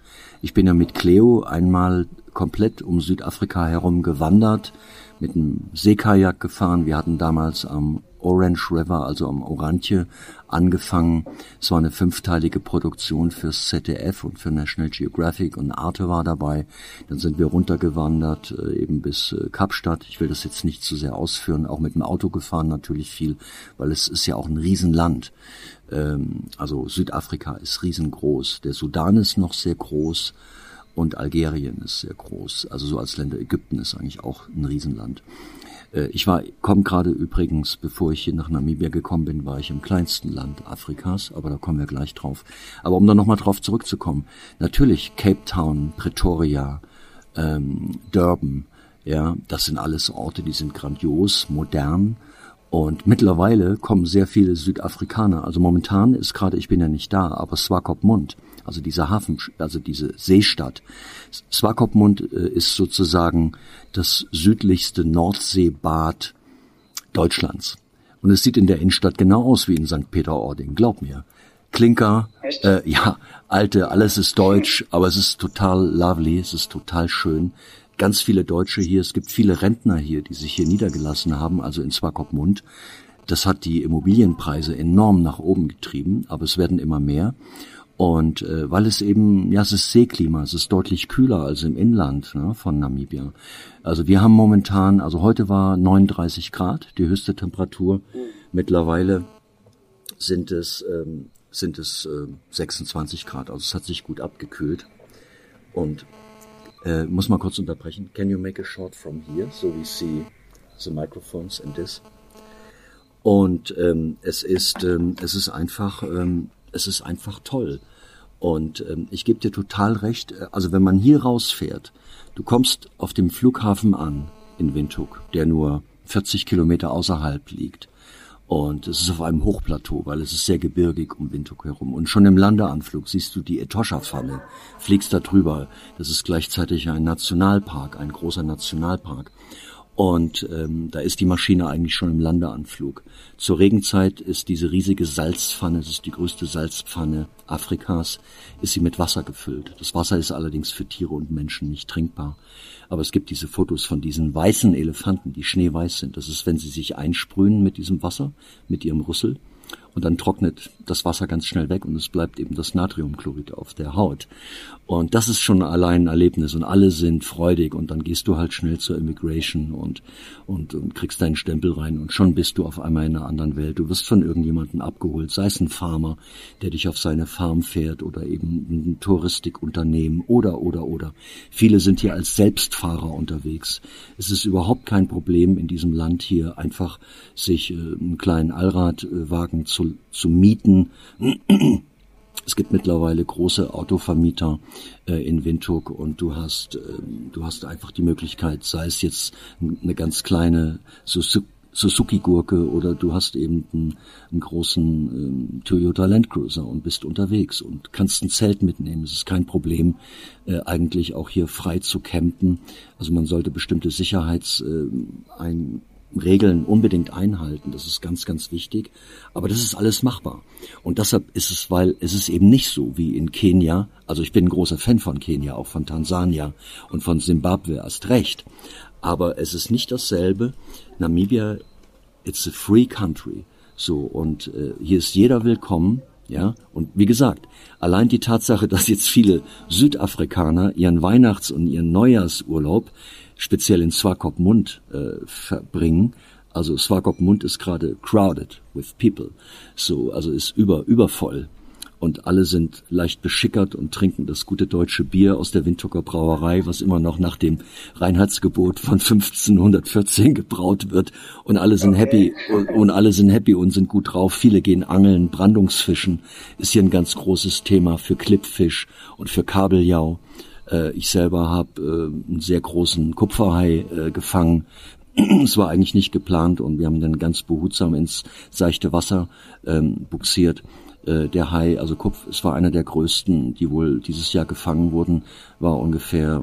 Ich bin ja mit Cleo einmal komplett um Südafrika herum gewandert, mit einem Seekajak gefahren. Wir hatten damals am Orange River, also am Oranje, angefangen. Es war eine fünfteilige Produktion fürs ZDF und für National Geographic und Arte war dabei. Dann sind wir runtergewandert, äh, eben bis äh, Kapstadt. Ich will das jetzt nicht zu sehr ausführen, auch mit dem Auto gefahren natürlich viel, weil es ist ja auch ein Riesenland. Ähm, also Südafrika ist riesengroß. Der Sudan ist noch sehr groß und Algerien ist sehr groß. Also so als Länder Ägypten ist eigentlich auch ein Riesenland. Äh, ich war, komme gerade übrigens, bevor ich hier nach Namibia gekommen bin, war ich im kleinsten Land Afrikas, aber da kommen wir gleich drauf. Aber um da nochmal drauf zurückzukommen, natürlich Cape Town, Pretoria, ähm, Durban, ja, das sind alles Orte, die sind grandios, modern und mittlerweile kommen sehr viele Südafrikaner. Also momentan ist gerade, ich bin ja nicht da, aber Swakopmund, also diese Hafen, also diese Seestadt. Swakopmund äh, ist sozusagen das südlichste Nordseebad Deutschlands. Und es sieht in der Innenstadt genau aus wie in St. Peter-Ording, glaub mir. Klinker, äh, ja, alte, alles ist deutsch, aber es ist total lovely, es ist total schön ganz viele Deutsche hier, es gibt viele Rentner hier, die sich hier niedergelassen haben, also in Swakopmund. Das hat die Immobilienpreise enorm nach oben getrieben, aber es werden immer mehr. Und äh, weil es eben, ja, es ist Seeklima, es ist deutlich kühler als im Inland ne, von Namibia. Also wir haben momentan, also heute war 39 Grad, die höchste Temperatur. Mittlerweile sind es, ähm, sind es äh, 26 Grad, also es hat sich gut abgekühlt. Und äh, muss mal kurz unterbrechen. Can you make a shot from here so we see the microphones and this? Und ähm, es ist ähm, es ist einfach ähm, es ist einfach toll. Und ähm, ich gebe dir total recht. Äh, also wenn man hier rausfährt, du kommst auf dem Flughafen an in Windhoek, der nur 40 Kilometer außerhalb liegt. Und es ist auf einem Hochplateau, weil es ist sehr gebirgig um Windhoek herum. Und schon im Landeanflug siehst du die Etosha-Falle, fliegst da drüber. Das ist gleichzeitig ein Nationalpark, ein großer Nationalpark. Und ähm, da ist die Maschine eigentlich schon im Landeanflug. Zur Regenzeit ist diese riesige Salzpfanne, das ist die größte Salzpfanne Afrikas, ist sie mit Wasser gefüllt. Das Wasser ist allerdings für Tiere und Menschen nicht trinkbar. Aber es gibt diese Fotos von diesen weißen Elefanten, die schneeweiß sind. Das ist, wenn sie sich einsprühen mit diesem Wasser, mit ihrem Rüssel und dann trocknet das Wasser ganz schnell weg und es bleibt eben das Natriumchlorid auf der Haut. Und das ist schon allein ein Erlebnis und alle sind freudig und dann gehst du halt schnell zur Immigration und, und, und kriegst deinen Stempel rein und schon bist du auf einmal in einer anderen Welt. Du wirst von irgendjemandem abgeholt, sei es ein Farmer, der dich auf seine Farm fährt oder eben ein Touristikunternehmen oder, oder, oder. Viele sind hier als Selbstfahrer unterwegs. Es ist überhaupt kein Problem in diesem Land hier einfach sich äh, einen kleinen Allradwagen zu, zu mieten es gibt mittlerweile große Autovermieter äh, in Windhoek und du hast, äh, du hast einfach die Möglichkeit, sei es jetzt eine ganz kleine Suzuki-Gurke oder du hast eben einen, einen großen ähm, Toyota Land Cruiser und bist unterwegs und kannst ein Zelt mitnehmen. Es ist kein Problem, äh, eigentlich auch hier frei zu campen. Also man sollte bestimmte Sicherheits äh, ein, Regeln unbedingt einhalten. Das ist ganz, ganz wichtig. Aber das ist alles machbar. Und deshalb ist es, weil es ist eben nicht so wie in Kenia. Also ich bin ein großer Fan von Kenia, auch von Tansania und von Simbabwe erst recht. Aber es ist nicht dasselbe. Namibia, it's a free country. So, und äh, hier ist jeder willkommen. Ja, und wie gesagt, allein die Tatsache, dass jetzt viele Südafrikaner ihren Weihnachts- und ihren Neujahrsurlaub speziell in Swakopmund äh, verbringen, also Swakopmund ist gerade crowded with people, so also ist über übervoll und alle sind leicht beschickert und trinken das gute deutsche Bier aus der Windhoeker Brauerei, was immer noch nach dem Reinheitsgebot von 1514 gebraut wird und alle sind okay. happy und, und, alle sind happy und sind gut drauf. Viele gehen angeln, Brandungsfischen ist hier ein ganz großes Thema für Klippfisch und für Kabeljau. Äh, ich selber habe äh, einen sehr großen Kupferhai äh, gefangen. Es war eigentlich nicht geplant und wir haben dann ganz behutsam ins seichte Wasser ähm, buxiert. Äh, der Hai, also Kupf, es war einer der größten, die wohl dieses Jahr gefangen wurden, war ungefähr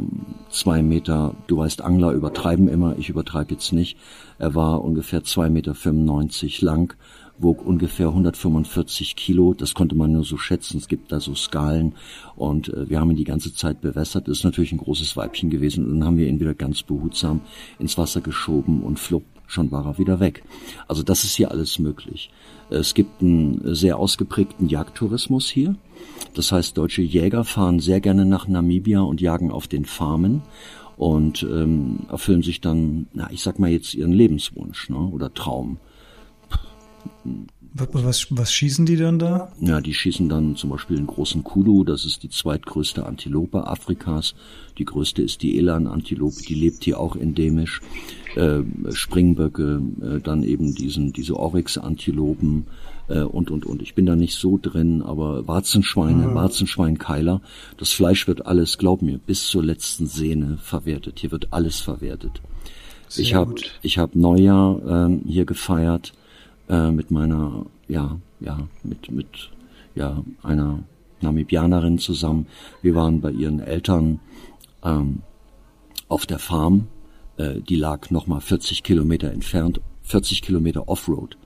zwei Meter, du weißt, Angler übertreiben immer, ich übertreibe jetzt nicht, er war ungefähr zwei Meter fünfundneunzig lang, wog ungefähr 145 Kilo, das konnte man nur so schätzen, es gibt da so Skalen und äh, wir haben ihn die ganze Zeit bewässert, das ist natürlich ein großes Weibchen gewesen und dann haben wir ihn wieder ganz behutsam ins Wasser geschoben und flupp, schon war er wieder weg. Also das ist hier alles möglich. Es gibt einen sehr ausgeprägten Jagdtourismus hier. Das heißt, deutsche Jäger fahren sehr gerne nach Namibia und jagen auf den Farmen und ähm, erfüllen sich dann, na, ich sag mal jetzt ihren Lebenswunsch ne, oder Traum. Was, was schießen die dann da? Ja, die schießen dann zum Beispiel einen großen Kulu, das ist die zweitgrößte Antilope Afrikas. Die größte ist die Elan-Antilope, die lebt hier auch endemisch. Äh, Springböcke, äh, dann eben diesen, diese Oryx-Antilopen äh, und, und, und. Ich bin da nicht so drin, aber Warzenschweine, mhm. Warzenschweinkeiler, das Fleisch wird alles, glaub mir, bis zur letzten Sehne verwertet. Hier wird alles verwertet. Sehr ich habe hab Neujahr ähm, hier gefeiert äh, mit meiner, ja, ja, mit, mit ja, einer Namibianerin zusammen. Wir waren bei ihren Eltern ähm, auf der Farm. Äh, die lag nochmal 40 Kilometer entfernt, 40 Kilometer Offroad.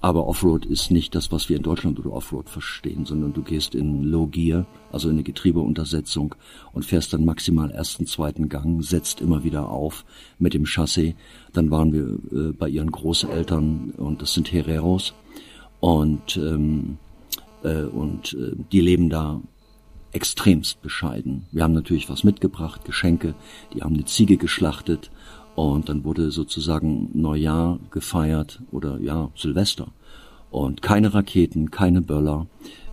Aber Offroad ist nicht das, was wir in Deutschland oder Offroad verstehen, sondern du gehst in Low Gear, also in eine Getriebeuntersetzung und fährst dann maximal ersten, zweiten Gang, setzt immer wieder auf mit dem Chassis. Dann waren wir äh, bei ihren Großeltern und das sind Hereros und ähm, äh, und äh, die leben da extremst bescheiden. Wir haben natürlich was mitgebracht, Geschenke. Die haben eine Ziege geschlachtet und dann wurde sozusagen Neujahr gefeiert oder ja, Silvester. Und keine Raketen, keine Böller,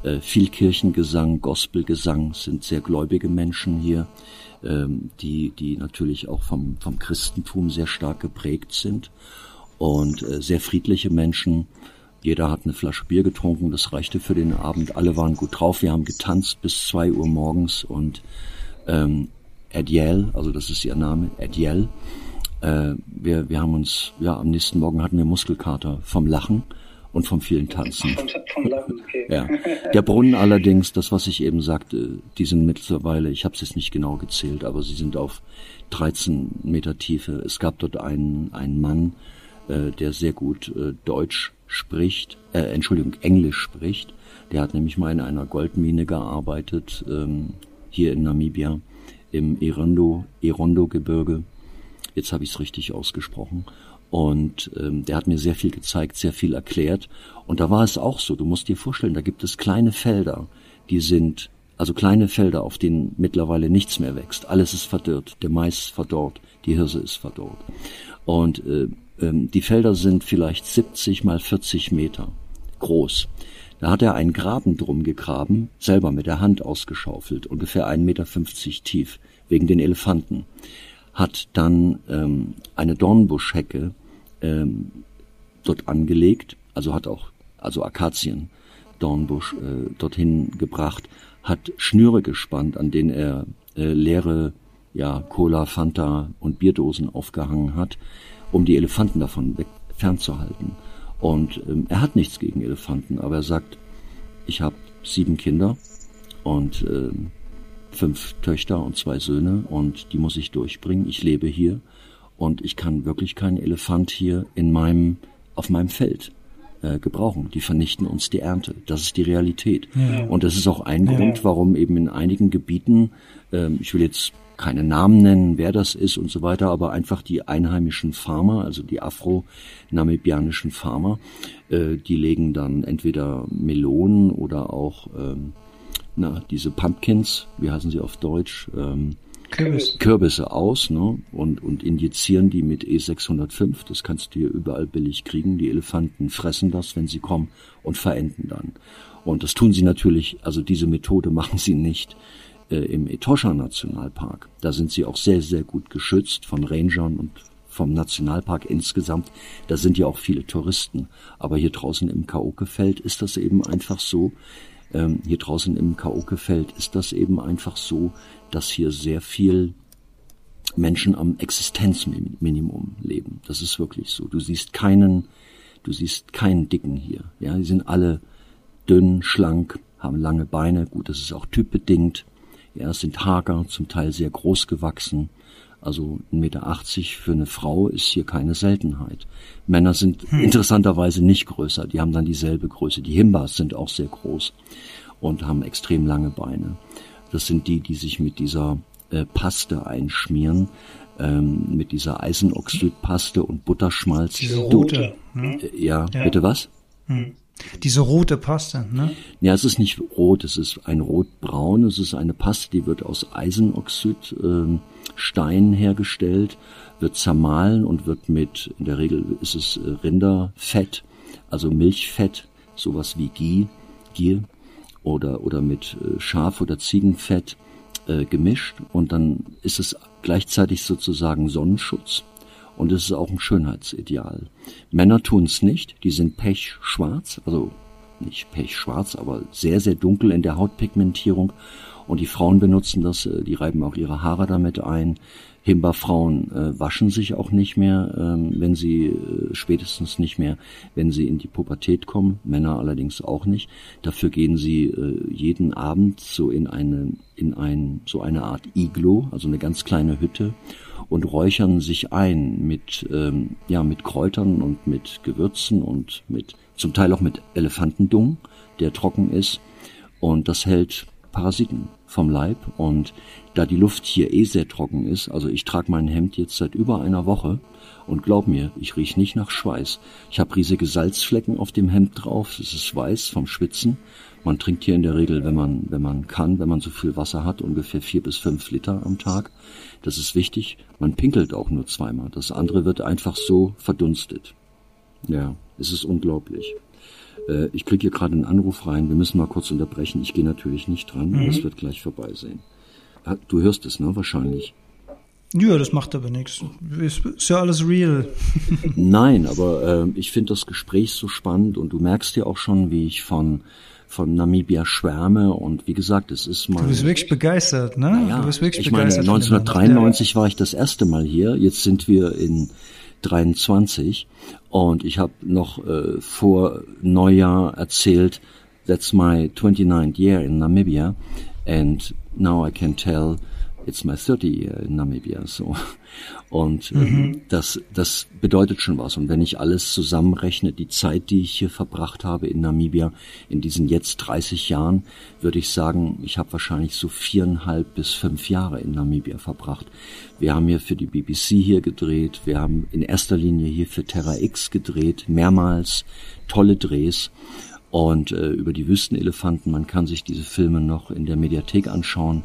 äh, viel Kirchengesang, Gospelgesang, sind sehr gläubige Menschen hier, ähm, die, die natürlich auch vom, vom Christentum sehr stark geprägt sind und äh, sehr friedliche Menschen. Jeder hat eine Flasche Bier getrunken, das reichte für den Abend. Alle waren gut drauf. Wir haben getanzt bis zwei Uhr morgens und ähm, Ediel, also das ist ihr Name, Ediel, äh, wir, wir haben uns, ja, am nächsten Morgen hatten wir Muskelkater vom Lachen und vom vielen Tanzen. Vom, Lachen, okay. ja. Der Brunnen allerdings, das was ich eben sagte, die sind mittlerweile, ich habe es jetzt nicht genau gezählt, aber sie sind auf 13 Meter Tiefe. Es gab dort einen, einen Mann, äh, der sehr gut äh, Deutsch spricht, äh, Entschuldigung, Englisch spricht. Der hat nämlich mal in einer Goldmine gearbeitet, ähm, hier in Namibia, im Erondo, Erondo-Gebirge Jetzt habe ich es richtig ausgesprochen. Und ähm, der hat mir sehr viel gezeigt, sehr viel erklärt. Und da war es auch so. Du musst dir vorstellen, da gibt es kleine Felder, die sind, also kleine Felder, auf denen mittlerweile nichts mehr wächst. Alles ist verdorrt. Der Mais ist verdorrt, die Hirse ist verdorrt. Und äh, ähm, die Felder sind vielleicht 70 mal 40 Meter groß. Da hat er einen Graben drum gegraben, selber mit der Hand ausgeschaufelt, ungefähr 1,50 Meter tief, wegen den Elefanten hat dann ähm, eine Dornbuschhecke ähm, dort angelegt, also hat auch also Akazien Dornbusch äh, dorthin gebracht, hat Schnüre gespannt, an denen er äh, leere ja Cola, Fanta und Bierdosen aufgehangen hat, um die Elefanten davon weg, fernzuhalten. Und ähm, er hat nichts gegen Elefanten, aber er sagt, ich habe sieben Kinder und ähm, fünf Töchter und zwei Söhne und die muss ich durchbringen. Ich lebe hier und ich kann wirklich keinen Elefant hier in meinem, auf meinem Feld äh, gebrauchen. Die vernichten uns die Ernte. Das ist die Realität. Ja. Und das ist auch ein ja. Grund, warum eben in einigen Gebieten, äh, ich will jetzt keine Namen nennen, wer das ist und so weiter, aber einfach die einheimischen Farmer, also die afro-namibianischen Farmer, äh, die legen dann entweder Melonen oder auch ähm, na, diese Pumpkins, wie heißen sie auf Deutsch? Ähm, Kürbis. Kürbisse aus ne? und, und injizieren die mit E605. Das kannst du hier überall billig kriegen. Die Elefanten fressen das, wenn sie kommen und verenden dann. Und das tun sie natürlich, also diese Methode machen sie nicht äh, im Etosha Nationalpark. Da sind sie auch sehr, sehr gut geschützt von Rangern und vom Nationalpark insgesamt. Da sind ja auch viele Touristen. Aber hier draußen im Kaokefeld ist das eben einfach so. Ähm, hier draußen im Kaokefeld ist das eben einfach so, dass hier sehr viel Menschen am Existenzminimum leben. Das ist wirklich so. Du siehst keinen, du siehst keinen Dicken hier. Ja, die sind alle dünn, schlank, haben lange Beine. Gut, das ist auch typbedingt. Ja, es sind hager, zum Teil sehr groß gewachsen. Also 1,80 Meter für eine Frau ist hier keine Seltenheit. Männer sind hm. interessanterweise nicht größer. Die haben dann dieselbe Größe. Die Himbas sind auch sehr groß und haben extrem lange Beine. Das sind die, die sich mit dieser äh, Paste einschmieren, ähm, mit dieser Eisenoxidpaste und Butterschmalz. Diese rote. Äh, ja, ja, bitte was? Hm. Diese rote Paste, ne? Ja, es ist nicht rot, es ist ein rotbraun, es ist eine Paste, die wird aus Eisenoxid äh, hergestellt, wird zermahlen und wird mit, in der Regel ist es äh, Rinderfett, also Milchfett, sowas wie Ghee, Ghee oder, oder mit äh, Schaf- oder Ziegenfett äh, gemischt und dann ist es gleichzeitig sozusagen Sonnenschutz und es ist auch ein Schönheitsideal. Männer tun es nicht, die sind pechschwarz, also nicht pechschwarz, aber sehr, sehr dunkel in der Hautpigmentierung und die Frauen benutzen das, äh, die reiben auch ihre Haare damit ein. Himba-Frauen äh, waschen sich auch nicht mehr, ähm, wenn sie äh, spätestens nicht mehr, wenn sie in die Pubertät kommen. Männer allerdings auch nicht. Dafür gehen sie äh, jeden Abend so in eine in ein so eine Art Iglo, also eine ganz kleine Hütte und räuchern sich ein mit ähm, ja mit Kräutern und mit Gewürzen und mit zum Teil auch mit Elefantendung, der trocken ist und das hält Parasiten vom Leib und da die Luft hier eh sehr trocken ist, also ich trage mein Hemd jetzt seit über einer Woche und glaub mir, ich riech nicht nach Schweiß. Ich habe riesige Salzflecken auf dem Hemd drauf, es ist weiß vom Schwitzen. Man trinkt hier in der Regel, wenn man, wenn man kann, wenn man so viel Wasser hat, ungefähr vier bis fünf Liter am Tag. Das ist wichtig. Man pinkelt auch nur zweimal. Das andere wird einfach so verdunstet. Ja, es ist unglaublich. Äh, ich kriege hier gerade einen Anruf rein, wir müssen mal kurz unterbrechen. Ich gehe natürlich nicht dran, mhm. es wird gleich vorbei sein. Ah, du hörst es, ne? Wahrscheinlich. Ja, das macht aber nichts. Ist ja alles real. Nein, aber äh, ich finde das Gespräch so spannend und du merkst ja auch schon, wie ich von von Namibia schwärme und wie gesagt, es ist mal. Du bist wirklich begeistert, ne? Naja, du bist wirklich ich begeistert. Meine, 1993 war ich das erste Mal hier. Jetzt sind wir in 23 und ich habe noch äh, vor Neujahr erzählt, that's my 29th year in Namibia and now I can tell it's my 30 year in Namibia. So. Und äh, mhm. das, das bedeutet schon was. Und wenn ich alles zusammenrechne, die Zeit, die ich hier verbracht habe in Namibia, in diesen jetzt 30 Jahren, würde ich sagen, ich habe wahrscheinlich so viereinhalb bis fünf Jahre in Namibia verbracht. Wir haben hier für die BBC hier gedreht, wir haben in erster Linie hier für Terra X gedreht, mehrmals tolle Drehs und äh, über die Wüstenelefanten. Man kann sich diese Filme noch in der Mediathek anschauen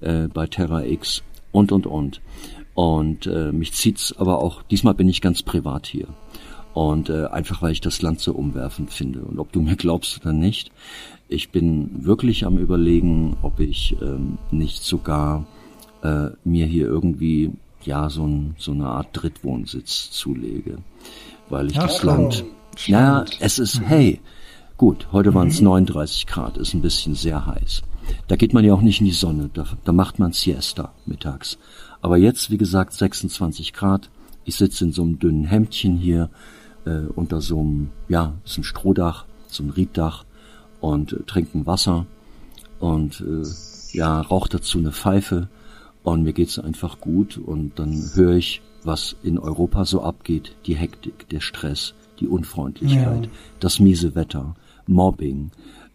äh, bei Terra X und und und. Und äh, mich zieht's aber auch, diesmal bin ich ganz privat hier. Und äh, einfach weil ich das Land so umwerfend finde. Und ob du mir glaubst oder nicht, ich bin wirklich am überlegen, ob ich ähm, nicht sogar äh, mir hier irgendwie ja so, ein, so eine Art Drittwohnsitz zulege. Weil ich Ach, das Land. Ja, es ist, hey, gut, heute waren es 39 Grad, ist ein bisschen sehr heiß. Da geht man ja auch nicht in die Sonne, da, da macht man Siesta mittags. Aber jetzt, wie gesagt, 26 Grad. Ich sitze in so einem dünnen Hemdchen hier äh, unter so einem, ja, ist ein Strohdach, so ein Rieddach und äh, trinken Wasser und äh, ja, raucht dazu eine Pfeife und mir geht's einfach gut und dann höre ich, was in Europa so abgeht, die Hektik, der Stress, die Unfreundlichkeit, ja. das miese Wetter, Mobbing.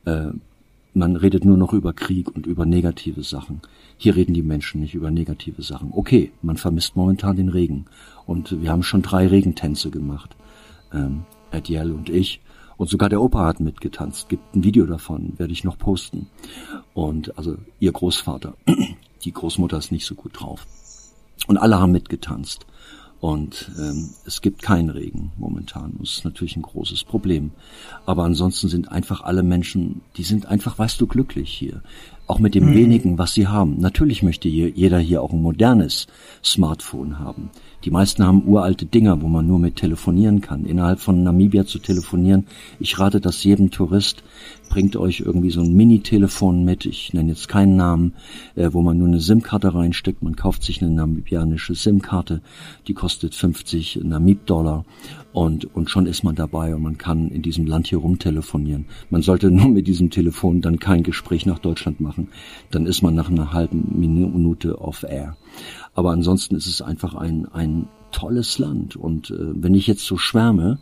Äh, man redet nur noch über Krieg und über negative Sachen. Hier reden die Menschen nicht über negative Sachen. Okay, man vermisst momentan den Regen. Und wir haben schon drei Regentänze gemacht. Ähm, Adiel und ich. Und sogar der Opa hat mitgetanzt. Gibt ein Video davon, werde ich noch posten. Und also ihr Großvater. Die Großmutter ist nicht so gut drauf. Und alle haben mitgetanzt. Und ähm, es gibt keinen Regen momentan. Das ist natürlich ein großes Problem. Aber ansonsten sind einfach alle Menschen, die sind einfach, weißt du, glücklich hier. Auch mit dem mhm. wenigen, was sie haben. Natürlich möchte jeder hier auch ein modernes Smartphone haben. Die meisten haben uralte Dinger, wo man nur mit telefonieren kann. Innerhalb von Namibia zu telefonieren. Ich rate das jedem Tourist. Bringt euch irgendwie so ein Mini-Telefon mit. Ich nenne jetzt keinen Namen, äh, wo man nur eine SIM-Karte reinsteckt. Man kauft sich eine namibianische SIM-Karte. Die kostet 50 Namib-Dollar. Und, und schon ist man dabei und man kann in diesem Land hier rumtelefonieren. Man sollte nur mit diesem Telefon dann kein Gespräch nach Deutschland machen. Dann ist man nach einer halben Minute off air. Aber ansonsten ist es einfach ein, ein tolles Land. Und äh, wenn ich jetzt so schwärme,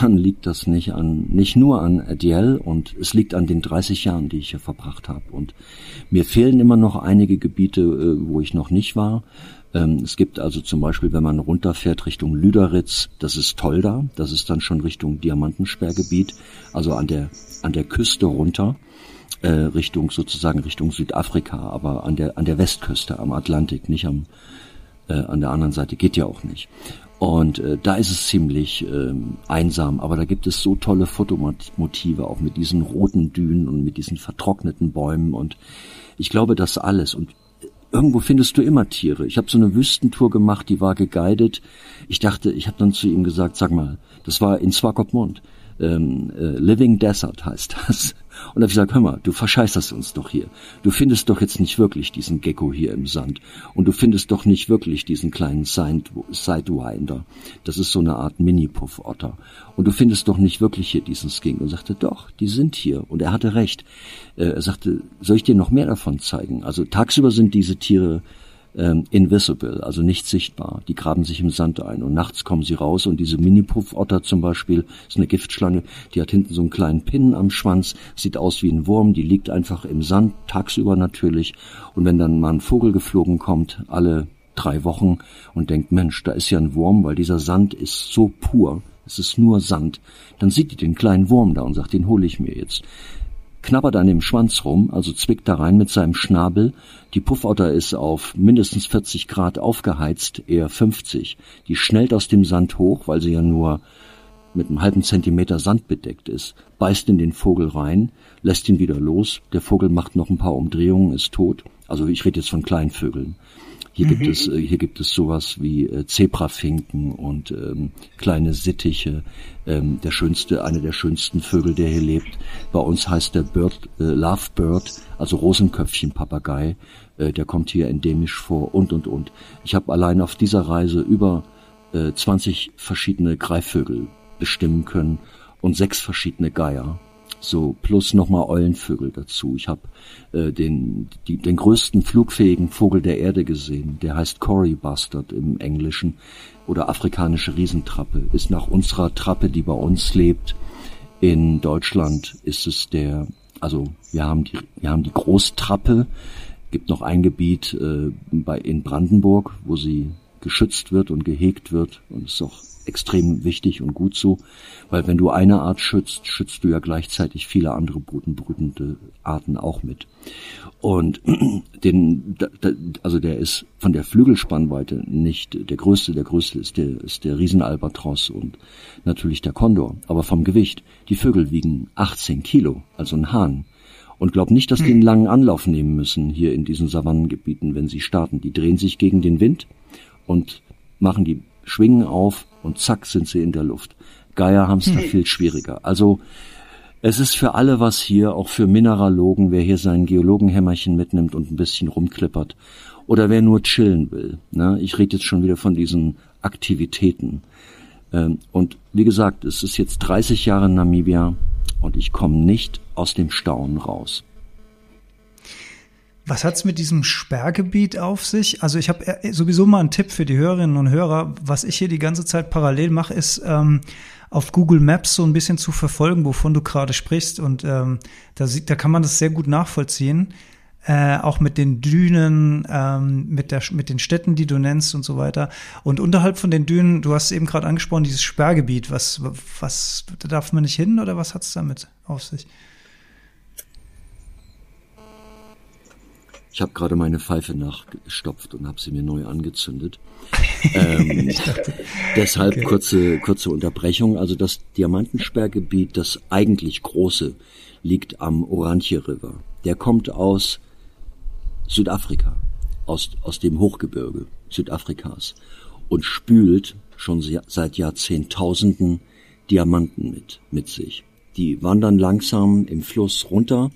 dann liegt das nicht an, nicht nur an Adiel und es liegt an den 30 Jahren, die ich hier verbracht habe. Und mir fehlen immer noch einige Gebiete, äh, wo ich noch nicht war. Ähm, es gibt also zum Beispiel, wenn man runterfährt Richtung Lüderitz, das ist toll da, das ist dann schon Richtung Diamantensperrgebiet, also an der, an der Küste runter äh, Richtung sozusagen Richtung Südafrika, aber an der an der Westküste am Atlantik, nicht am äh, an der anderen Seite geht ja auch nicht. Und äh, da ist es ziemlich äh, einsam, aber da gibt es so tolle Fotomotive, auch mit diesen roten Dünen und mit diesen vertrockneten Bäumen. Und ich glaube, das alles. Und irgendwo findest du immer Tiere. Ich habe so eine Wüstentour gemacht, die war geguidet. Ich dachte, ich habe dann zu ihm gesagt, sag mal, das war in Swakopmund ähm, äh, Living Desert heißt das. Und da habe ich gesagt, hör mal, du verscheißerst uns doch hier. Du findest doch jetzt nicht wirklich diesen Gecko hier im Sand. Und du findest doch nicht wirklich diesen kleinen Sidewinder. Das ist so eine Art Mini-Puff-Otter. Und du findest doch nicht wirklich hier diesen Skink. Und sagte, doch, die sind hier. Und er hatte recht. Äh, er sagte, soll ich dir noch mehr davon zeigen? Also tagsüber sind diese Tiere ähm, invisible, also nicht sichtbar. Die graben sich im Sand ein und nachts kommen sie raus und diese Mini-Puff-Otter zum Beispiel ist eine Giftschlange, die hat hinten so einen kleinen Pin am Schwanz, sieht aus wie ein Wurm, die liegt einfach im Sand, tagsüber natürlich. Und wenn dann mal ein Vogel geflogen kommt, alle drei Wochen und denkt, Mensch, da ist ja ein Wurm, weil dieser Sand ist so pur, es ist nur Sand, dann sieht die den kleinen Wurm da und sagt, den hole ich mir jetzt knabbert an dem Schwanz rum, also zwickt da rein mit seinem Schnabel. Die Puffotter ist auf mindestens 40 Grad aufgeheizt, eher 50. Die schnellt aus dem Sand hoch, weil sie ja nur mit einem halben Zentimeter Sand bedeckt ist, beißt in den Vogel rein, lässt ihn wieder los. Der Vogel macht noch ein paar Umdrehungen, ist tot. Also ich rede jetzt von Kleinvögeln. Hier mhm. gibt es äh, hier gibt es sowas wie äh, Zebrafinken und ähm, kleine Sittiche. Ähm, der schönste, einer der schönsten Vögel, der hier lebt. Bei uns heißt der Bird äh, Lovebird, also Rosenköpfchen-Papagei. Äh, der kommt hier endemisch vor und und und. Ich habe allein auf dieser Reise über äh, 20 verschiedene Greifvögel bestimmen können und sechs verschiedene Geier so plus nochmal Eulenvögel dazu. Ich habe äh, den, den größten flugfähigen Vogel der Erde gesehen. Der heißt Cory Bastard im Englischen oder afrikanische Riesentrappe. Ist nach unserer Trappe, die bei uns lebt. In Deutschland ist es der, also wir haben die, wir haben die Großtrappe. Gibt noch ein Gebiet äh, bei in Brandenburg, wo sie geschützt wird und gehegt wird und ist auch extrem wichtig und gut so, weil wenn du eine Art schützt, schützt du ja gleichzeitig viele andere bodenbrütende Arten auch mit. Und den, also der ist von der Flügelspannweite nicht der größte, der größte ist der, ist der Riesenalbatros und natürlich der Kondor, aber vom Gewicht. Die Vögel wiegen 18 Kilo, also ein Hahn. Und glaub nicht, dass die einen langen Anlauf nehmen müssen hier in diesen Savannengebieten, wenn sie starten. Die drehen sich gegen den Wind und machen die Schwingen auf und zack sind sie in der Luft. Geier haben es da hm. viel schwieriger. Also es ist für alle was hier, auch für Mineralogen, wer hier sein Geologenhämmerchen mitnimmt und ein bisschen rumklippert. Oder wer nur chillen will. Ne? Ich rede jetzt schon wieder von diesen Aktivitäten. Ähm, und wie gesagt, es ist jetzt 30 Jahre in Namibia und ich komme nicht aus dem Staunen raus. Was hat's mit diesem Sperrgebiet auf sich? Also ich habe äh, sowieso mal einen Tipp für die Hörerinnen und Hörer. Was ich hier die ganze Zeit parallel mache, ist ähm, auf Google Maps so ein bisschen zu verfolgen, wovon du gerade sprichst. Und ähm, da, sieht, da kann man das sehr gut nachvollziehen. Äh, auch mit den Dünen, ähm, mit, der, mit den Städten, die du nennst und so weiter. Und unterhalb von den Dünen, du hast eben gerade angesprochen, dieses Sperrgebiet, was, was, da darf man nicht hin oder was hat's damit auf sich? Ich habe gerade meine Pfeife nachgestopft und habe sie mir neu angezündet. ähm, dachte, deshalb okay. kurze, kurze Unterbrechung. Also das Diamantensperrgebiet, das eigentlich große, liegt am Oranje River. Der kommt aus Südafrika, aus, aus dem Hochgebirge Südafrikas und spült schon seit Jahrzehntausenden Diamanten mit, mit sich. Die wandern langsam im Fluss runter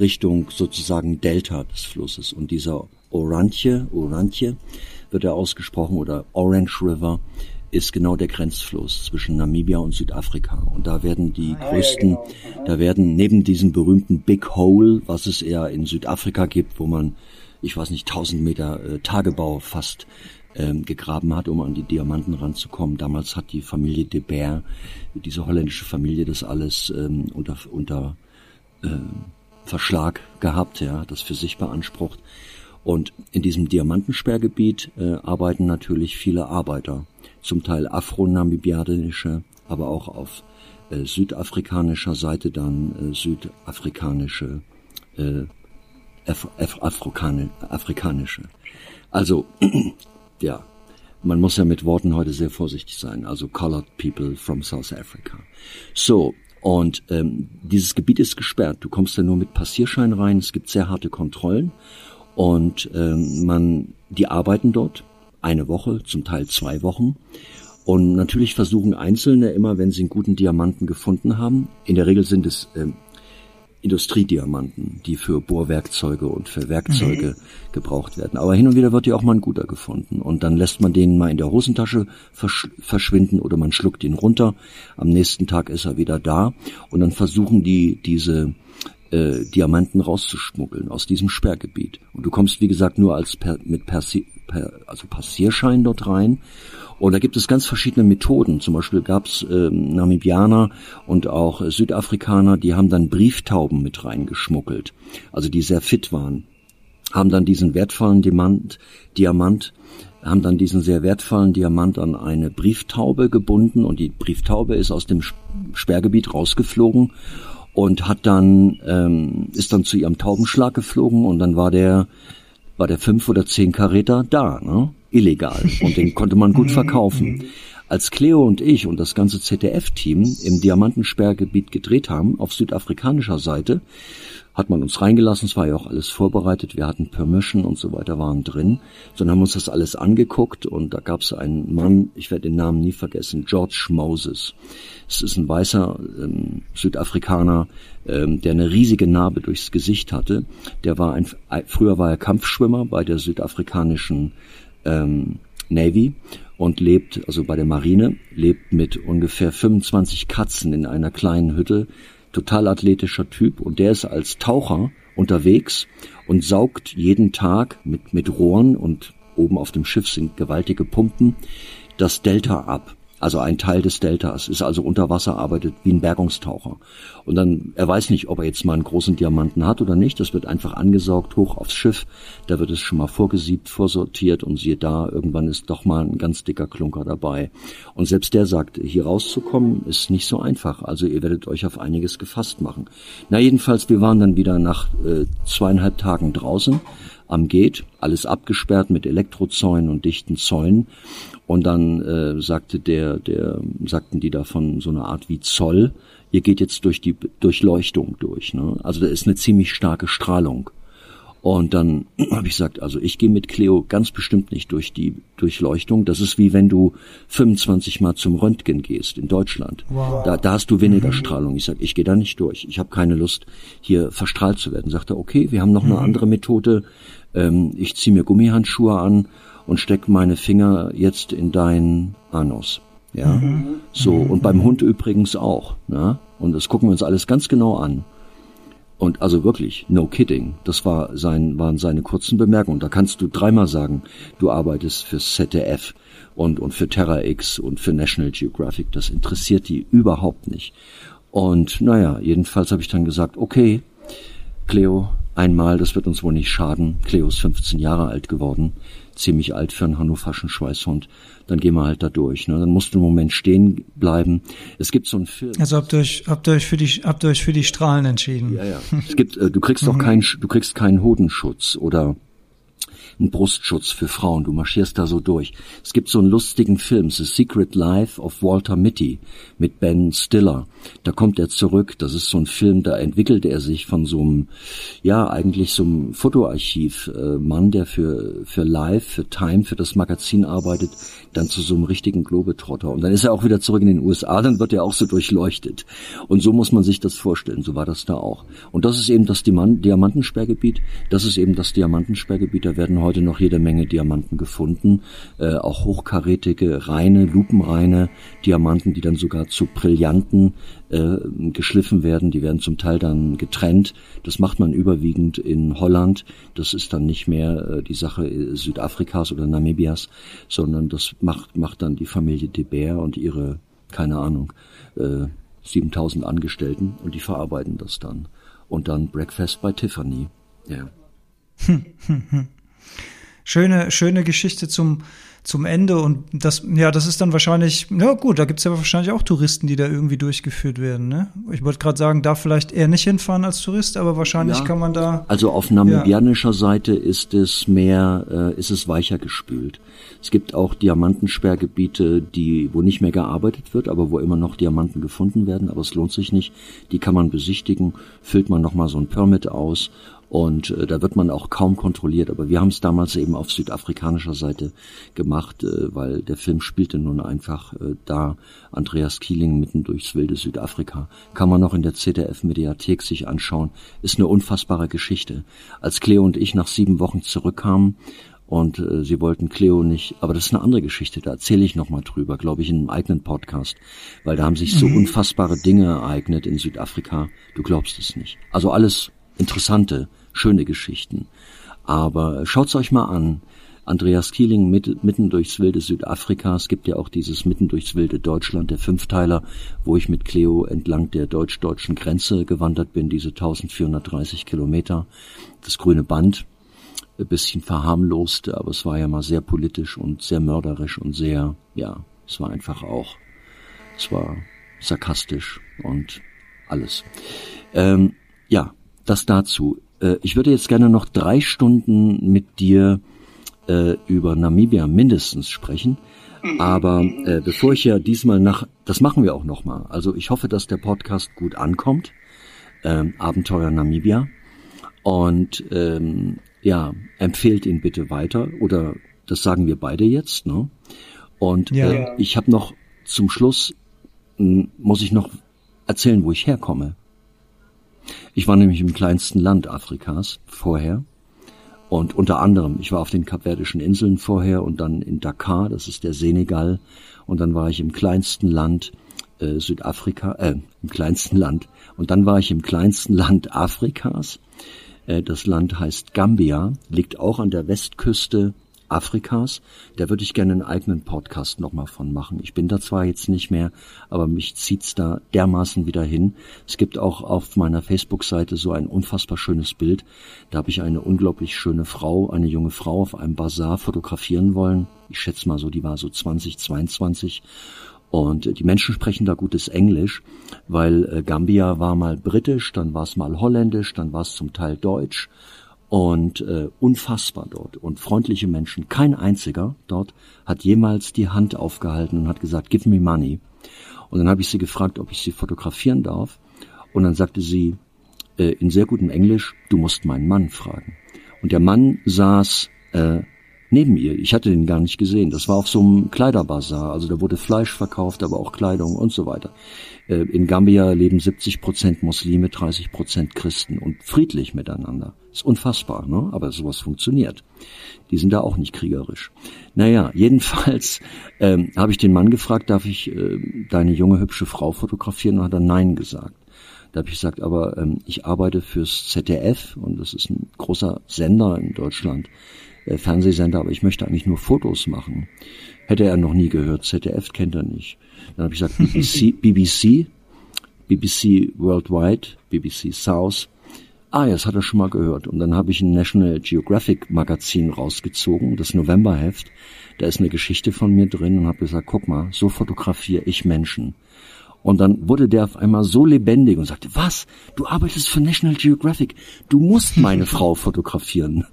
Richtung sozusagen Delta des Flusses. Und dieser Oranje, Oranje wird er ausgesprochen, oder Orange River, ist genau der Grenzfluss zwischen Namibia und Südafrika. Und da werden die ah, größten, ja, genau. da werden neben diesem berühmten Big Hole, was es eher in Südafrika gibt, wo man, ich weiß nicht, 1000 Meter äh, Tagebau fast ähm, gegraben hat, um an die Diamanten ranzukommen. Damals hat die Familie de Beer, diese holländische Familie, das alles ähm, unter, unter äh, Verschlag gehabt, ja, das für sich beansprucht. Und in diesem Diamantensperrgebiet äh, arbeiten natürlich viele Arbeiter, zum Teil afro-namibianische, aber auch auf äh, südafrikanischer Seite dann äh, südafrikanische, äh, Af Af afrikanische. Also, ja, man muss ja mit Worten heute sehr vorsichtig sein. Also colored people from South Africa. So, und ähm, dieses Gebiet ist gesperrt. Du kommst da nur mit Passierschein rein. Es gibt sehr harte Kontrollen. Und ähm, man, die arbeiten dort eine Woche, zum Teil zwei Wochen. Und natürlich versuchen Einzelne immer, wenn sie einen guten Diamanten gefunden haben, in der Regel sind es ähm, Industriediamanten, die für Bohrwerkzeuge und für Werkzeuge mhm. gebraucht werden. Aber hin und wieder wird ja auch mal ein guter gefunden. Und dann lässt man den mal in der Hosentasche versch verschwinden oder man schluckt ihn runter. Am nächsten Tag ist er wieder da. Und dann versuchen die, diese äh, Diamanten rauszuschmuggeln aus diesem Sperrgebiet. Und du kommst, wie gesagt, nur als per, mit Persi per, also Passierschein dort rein. Und da gibt es ganz verschiedene Methoden. Zum Beispiel gab es äh, Namibianer und auch äh, Südafrikaner, die haben dann Brieftauben mit reingeschmuggelt, also die sehr fit waren, haben dann diesen wertvollen Diamant, Diamant haben dann diesen sehr wertvollen Diamant an eine Brieftaube gebunden und die Brieftaube ist aus dem Sperrgebiet rausgeflogen und hat dann ähm, ist dann zu ihrem Taubenschlag geflogen und dann war der war der fünf oder zehn Karäter da. Ne? Illegal und den konnte man gut mhm. verkaufen. Als Cleo und ich und das ganze ZDF-Team im Diamantensperrgebiet gedreht haben, auf südafrikanischer Seite, hat man uns reingelassen, es war ja auch alles vorbereitet, wir hatten Permission und so weiter, waren drin, sondern haben uns das alles angeguckt und da gab es einen Mann, ich werde den Namen nie vergessen, George Moses. Es ist ein weißer ähm, Südafrikaner, ähm, der eine riesige Narbe durchs Gesicht hatte. Der war ein, früher war er Kampfschwimmer bei der südafrikanischen ähm, Navy und lebt, also bei der Marine, lebt mit ungefähr 25 Katzen in einer kleinen Hütte. Total athletischer Typ und der ist als Taucher unterwegs und saugt jeden Tag mit, mit Rohren und oben auf dem Schiff sind gewaltige Pumpen das Delta ab also ein Teil des Deltas, ist also unter Wasser, arbeitet wie ein Bergungstaucher. Und dann, er weiß nicht, ob er jetzt mal einen großen Diamanten hat oder nicht, das wird einfach angesaugt, hoch aufs Schiff, da wird es schon mal vorgesiebt, vorsortiert und siehe da, irgendwann ist doch mal ein ganz dicker Klunker dabei. Und selbst der sagt, hier rauszukommen ist nicht so einfach, also ihr werdet euch auf einiges gefasst machen. Na jedenfalls, wir waren dann wieder nach äh, zweieinhalb Tagen draußen, am Gate, alles abgesperrt mit Elektrozäunen und dichten Zäunen. Und dann äh, sagte der, der, sagten die da von so einer Art wie Zoll, ihr geht jetzt durch die Durchleuchtung durch. Ne? Also da ist eine ziemlich starke Strahlung. Und dann habe ich gesagt, also ich gehe mit Cleo ganz bestimmt nicht durch die Durchleuchtung. Das ist wie wenn du 25 Mal zum Röntgen gehst in Deutschland. Wow. Da, da hast du weniger mhm. Strahlung. Ich sage, ich gehe da nicht durch. Ich habe keine Lust, hier verstrahlt zu werden. Sagt er, okay, wir haben noch mhm. eine andere Methode. Ähm, ich ziehe mir Gummihandschuhe an und steck meine Finger jetzt in deinen Anus. Ja, mhm. so mhm. und beim Hund übrigens auch. Ne? Und das gucken wir uns alles ganz genau an. Und also wirklich, no kidding. Das war sein, waren seine kurzen Bemerkungen. Da kannst du dreimal sagen, du arbeitest fürs ZDF und, und für Terra X und für National Geographic. Das interessiert die überhaupt nicht. Und naja, jedenfalls habe ich dann gesagt, okay, Cleo, einmal, das wird uns wohl nicht schaden. Cleo ist 15 Jahre alt geworden, ziemlich alt für einen hannoverschen Schweißhund dann gehen wir halt da durch. Ne? Dann musst du einen Moment stehen bleiben. Es gibt so einen Film. Also habt ihr euch, habt ihr euch für die, habt ihr euch für die Strahlen entschieden? Ja, ja. Es gibt, äh, du kriegst doch mhm. keinen, du kriegst keinen Hodenschutz oder ein Brustschutz für Frauen. Du marschierst da so durch. Es gibt so einen lustigen Film, The Secret Life of Walter Mitty mit Ben Stiller. Da kommt er zurück. Das ist so ein Film, da entwickelt er sich von so einem, ja, eigentlich so einem Fotoarchiv-Mann, äh, der für, für Live, für Time, für das Magazin arbeitet, dann zu so einem richtigen Globetrotter. Und dann ist er auch wieder zurück in den USA, dann wird er auch so durchleuchtet. Und so muss man sich das vorstellen. So war das da auch. Und das ist eben das Diamantensperrgebiet. Das ist eben das Diamantensperrgebiet. Da werden heute heute noch jede Menge Diamanten gefunden, äh, auch hochkarätige, reine, lupenreine Diamanten, die dann sogar zu Brillanten äh, geschliffen werden. Die werden zum Teil dann getrennt. Das macht man überwiegend in Holland. Das ist dann nicht mehr äh, die Sache äh, Südafrikas oder Namibias, sondern das macht, macht dann die Familie De Beer und ihre, keine Ahnung, äh, 7000 Angestellten und die verarbeiten das dann. Und dann Breakfast bei Tiffany. Ja. schöne, schöne Geschichte zum, zum Ende und das, ja, das ist dann wahrscheinlich, ja gut, da gibt es ja wahrscheinlich auch Touristen, die da irgendwie durchgeführt werden, ne? Ich wollte gerade sagen, da vielleicht eher nicht hinfahren als Tourist, aber wahrscheinlich ja, kann man da. Also auf namibianischer ja. Seite ist es mehr, äh, ist es weicher gespült. Es gibt auch Diamantensperrgebiete, die, wo nicht mehr gearbeitet wird, aber wo immer noch Diamanten gefunden werden, aber es lohnt sich nicht. Die kann man besichtigen, füllt man nochmal so ein Permit aus und äh, da wird man auch kaum kontrolliert. Aber wir haben es damals eben auf südafrikanischer Seite gemacht, äh, weil der Film spielte nun einfach äh, da Andreas Kieling mitten durchs wilde Südafrika. Kann man noch in der ZDF-Mediathek sich anschauen. Ist eine unfassbare Geschichte. Als Cleo und ich nach sieben Wochen zurückkamen, und äh, sie wollten Cleo nicht, aber das ist eine andere Geschichte, da erzähle ich nochmal drüber, glaube ich, in einem eigenen Podcast, weil da haben sich so mhm. unfassbare Dinge ereignet in Südafrika, du glaubst es nicht. Also alles interessante, schöne Geschichten. Aber schaut's euch mal an. Andreas Kieling mit, mitten durchs wilde Südafrika. Es gibt ja auch dieses mitten durchs wilde Deutschland, der Fünfteiler, wo ich mit Cleo entlang der deutsch-deutschen Grenze gewandert bin, diese 1430 Kilometer. Das grüne Band, ein bisschen verharmlost, aber es war ja mal sehr politisch und sehr mörderisch und sehr, ja, es war einfach auch, es war sarkastisch und alles. Ähm, ja, das dazu. Äh, ich würde jetzt gerne noch drei Stunden mit dir äh, über Namibia mindestens sprechen. Aber äh, bevor ich ja diesmal nach, das machen wir auch nochmal. Also ich hoffe, dass der Podcast gut ankommt. Ähm, Abenteuer Namibia. Und ähm, ja, empfehlt ihn bitte weiter. Oder das sagen wir beide jetzt. Ne? Und ja. äh, ich habe noch zum Schluss, muss ich noch erzählen, wo ich herkomme. Ich war nämlich im kleinsten Land Afrikas vorher. Und unter anderem, ich war auf den Kapverdischen Inseln vorher und dann in Dakar, das ist der Senegal. Und dann war ich im kleinsten Land äh, Südafrika, äh, im kleinsten Land. Und dann war ich im kleinsten Land Afrikas. Äh, das Land heißt Gambia, liegt auch an der Westküste Afrikas. Da würde ich gerne einen eigenen Podcast nochmal von machen. Ich bin da zwar jetzt nicht mehr, aber mich zieht's da dermaßen wieder hin. Es gibt auch auf meiner Facebook-Seite so ein unfassbar schönes Bild. Da habe ich eine unglaublich schöne Frau, eine junge Frau auf einem Bazar fotografieren wollen. Ich schätze mal so, die war so 20, 22. Und die Menschen sprechen da gutes Englisch, weil äh, Gambia war mal britisch, dann war es mal holländisch, dann war es zum Teil deutsch und äh, unfassbar dort und freundliche Menschen. Kein einziger dort hat jemals die Hand aufgehalten und hat gesagt, give me money. Und dann habe ich sie gefragt, ob ich sie fotografieren darf. Und dann sagte sie äh, in sehr gutem Englisch, du musst meinen Mann fragen. Und der Mann saß äh, neben ihr. Ich hatte den gar nicht gesehen. Das war auf so einem Kleiderbazar. Also da wurde Fleisch verkauft, aber auch Kleidung und so weiter. Äh, in Gambia leben 70 Prozent Muslime, 30 Prozent Christen und friedlich miteinander. Ist unfassbar, ne? Aber sowas funktioniert. Die sind da auch nicht kriegerisch. Naja, jedenfalls ähm, habe ich den Mann gefragt, darf ich äh, deine junge hübsche Frau fotografieren? Und hat er Nein gesagt. Da habe ich gesagt, aber ähm, ich arbeite fürs ZDF und das ist ein großer Sender in Deutschland, Fernsehsender, aber ich möchte eigentlich nur Fotos machen. Hätte er noch nie gehört, ZDF kennt er nicht. Dann habe ich gesagt, BBC, BBC, BBC Worldwide, BBC South. Ah, ja, das hat er schon mal gehört. Und dann habe ich ein National Geographic Magazin rausgezogen, das Novemberheft. Da ist eine Geschichte von mir drin und habe gesagt, guck mal, so fotografiere ich Menschen. Und dann wurde der auf einmal so lebendig und sagte, was? Du arbeitest für National Geographic. Du musst meine Frau fotografieren.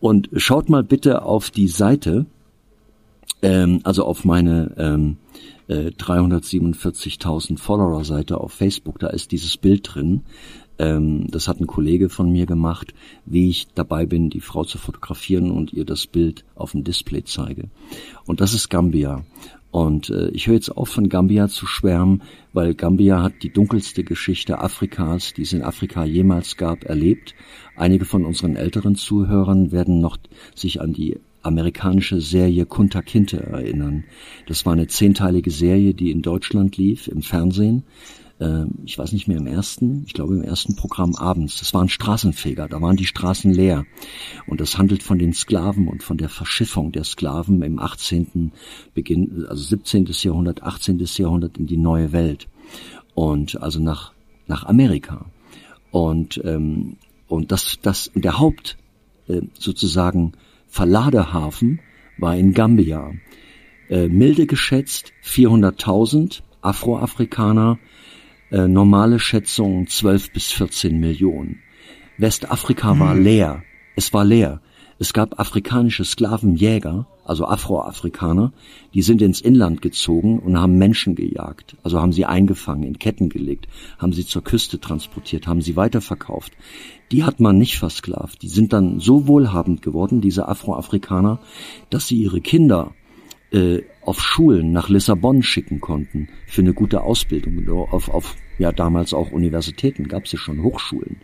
Und schaut mal bitte auf die Seite, ähm, also auf meine ähm, äh, 347.000 Follower-Seite auf Facebook. Da ist dieses Bild drin. Ähm, das hat ein Kollege von mir gemacht, wie ich dabei bin, die Frau zu fotografieren und ihr das Bild auf dem Display zeige. Und das ist Gambia. Und äh, ich höre jetzt auf, von Gambia zu schwärmen, weil Gambia hat die dunkelste Geschichte Afrikas, die es in Afrika jemals gab, erlebt. Einige von unseren älteren Zuhörern werden noch sich an die amerikanische Serie Kunta Kinte erinnern. Das war eine zehnteilige Serie, die in Deutschland lief, im Fernsehen äh, ich weiß nicht mehr im ersten, ich glaube im ersten Programm abends. Das war ein Straßenfeger, da waren die Straßen leer. Und das handelt von den Sklaven und von der Verschiffung der Sklaven im 18. Beginn, also 17. Jahrhundert, 18. Jahrhundert in die neue Welt. Und also nach, nach Amerika. Und, ähm, und das, das, der Haupt, äh, sozusagen Verladehafen war in Gambia. Äh, milde geschätzt 400.000 Afroafrikaner, äh, normale Schätzung 12 bis 14 Millionen. Westafrika war leer. Es war leer. Es gab afrikanische Sklavenjäger, also Afroafrikaner, die sind ins Inland gezogen und haben Menschen gejagt. Also haben sie eingefangen, in Ketten gelegt, haben sie zur Küste transportiert, haben sie weiterverkauft. Die hat man nicht versklavt. Die sind dann so wohlhabend geworden, diese Afroafrikaner, dass sie ihre Kinder äh, auf Schulen nach Lissabon schicken konnten für eine gute Ausbildung. Auf, auf ja damals auch Universitäten gab es ja schon Hochschulen.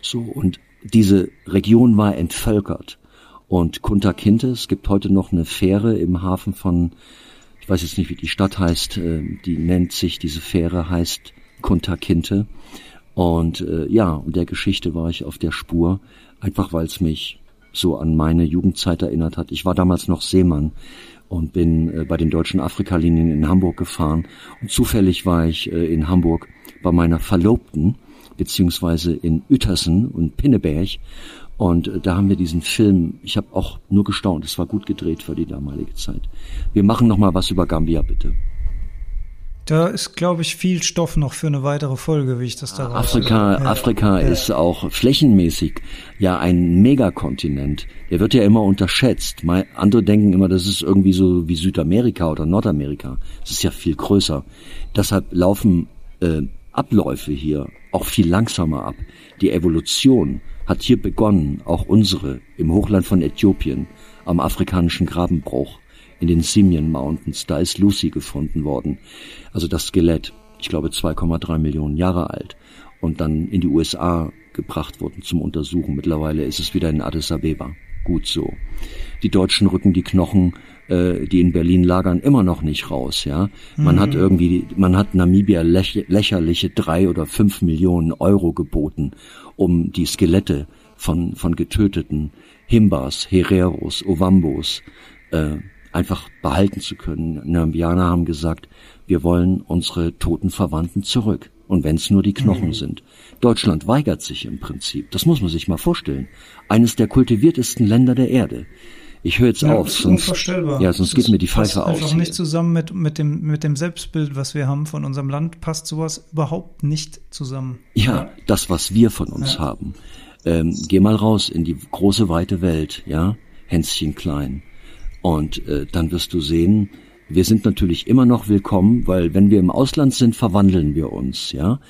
So und diese Region war entvölkert. Und Kunta Kinte, es gibt heute noch eine Fähre im Hafen von, ich weiß jetzt nicht, wie die Stadt heißt, äh, die nennt sich, diese Fähre heißt Kunta Kinte. Und äh, ja, und der Geschichte war ich auf der Spur, einfach weil es mich so an meine Jugendzeit erinnert hat. Ich war damals noch Seemann und bin äh, bei den deutschen Afrikalinien in Hamburg gefahren. Und zufällig war ich äh, in Hamburg bei meiner Verlobten, beziehungsweise in Uetersen und Pinneberg. Und äh, da haben wir diesen Film, ich habe auch nur gestaunt, es war gut gedreht für die damalige Zeit. Wir machen noch mal was über Gambia, bitte. Da ist, glaube ich, viel Stoff noch für eine weitere Folge, wie ich das da Afrika, ja. Afrika ja. ist auch flächenmäßig ja ein Megakontinent. Der wird ja immer unterschätzt. Andere denken immer, das ist irgendwie so wie Südamerika oder Nordamerika. Es ist ja viel größer. Deshalb laufen äh, Abläufe hier auch viel langsamer ab. Die Evolution hat hier begonnen, auch unsere, im Hochland von Äthiopien, am afrikanischen Grabenbruch in den Simian Mountains. Da ist Lucy gefunden worden. Also das Skelett, ich glaube 2,3 Millionen Jahre alt und dann in die USA gebracht worden zum Untersuchen. Mittlerweile ist es wieder in Addis Abeba. Gut so. Die Deutschen rücken die Knochen, äh, die in Berlin lagern, immer noch nicht raus. Ja, man mhm. hat irgendwie, man hat Namibia läch lächerliche drei oder fünf Millionen Euro geboten, um die Skelette von von getöteten Himbas, Hereros, Ovambos äh, einfach behalten zu können. Nambianer haben gesagt, wir wollen unsere toten Verwandten zurück. Und wenn es nur die Knochen mhm. sind. Deutschland weigert sich im Prinzip. Das muss man sich mal vorstellen. Eines der kultiviertesten Länder der Erde. Ich höre jetzt ja, auf, sonst, ja, sonst geht mir die Pfeife aus. Einfach nicht zusammen mit, mit, dem, mit dem Selbstbild, was wir haben von unserem Land, passt sowas überhaupt nicht zusammen. Ja, das, was wir von uns ja. haben. Ähm, geh mal raus in die große, weite Welt, ja, Hänschen klein. Und äh, dann wirst du sehen, wir sind natürlich immer noch willkommen, weil wenn wir im Ausland sind, verwandeln wir uns, ja.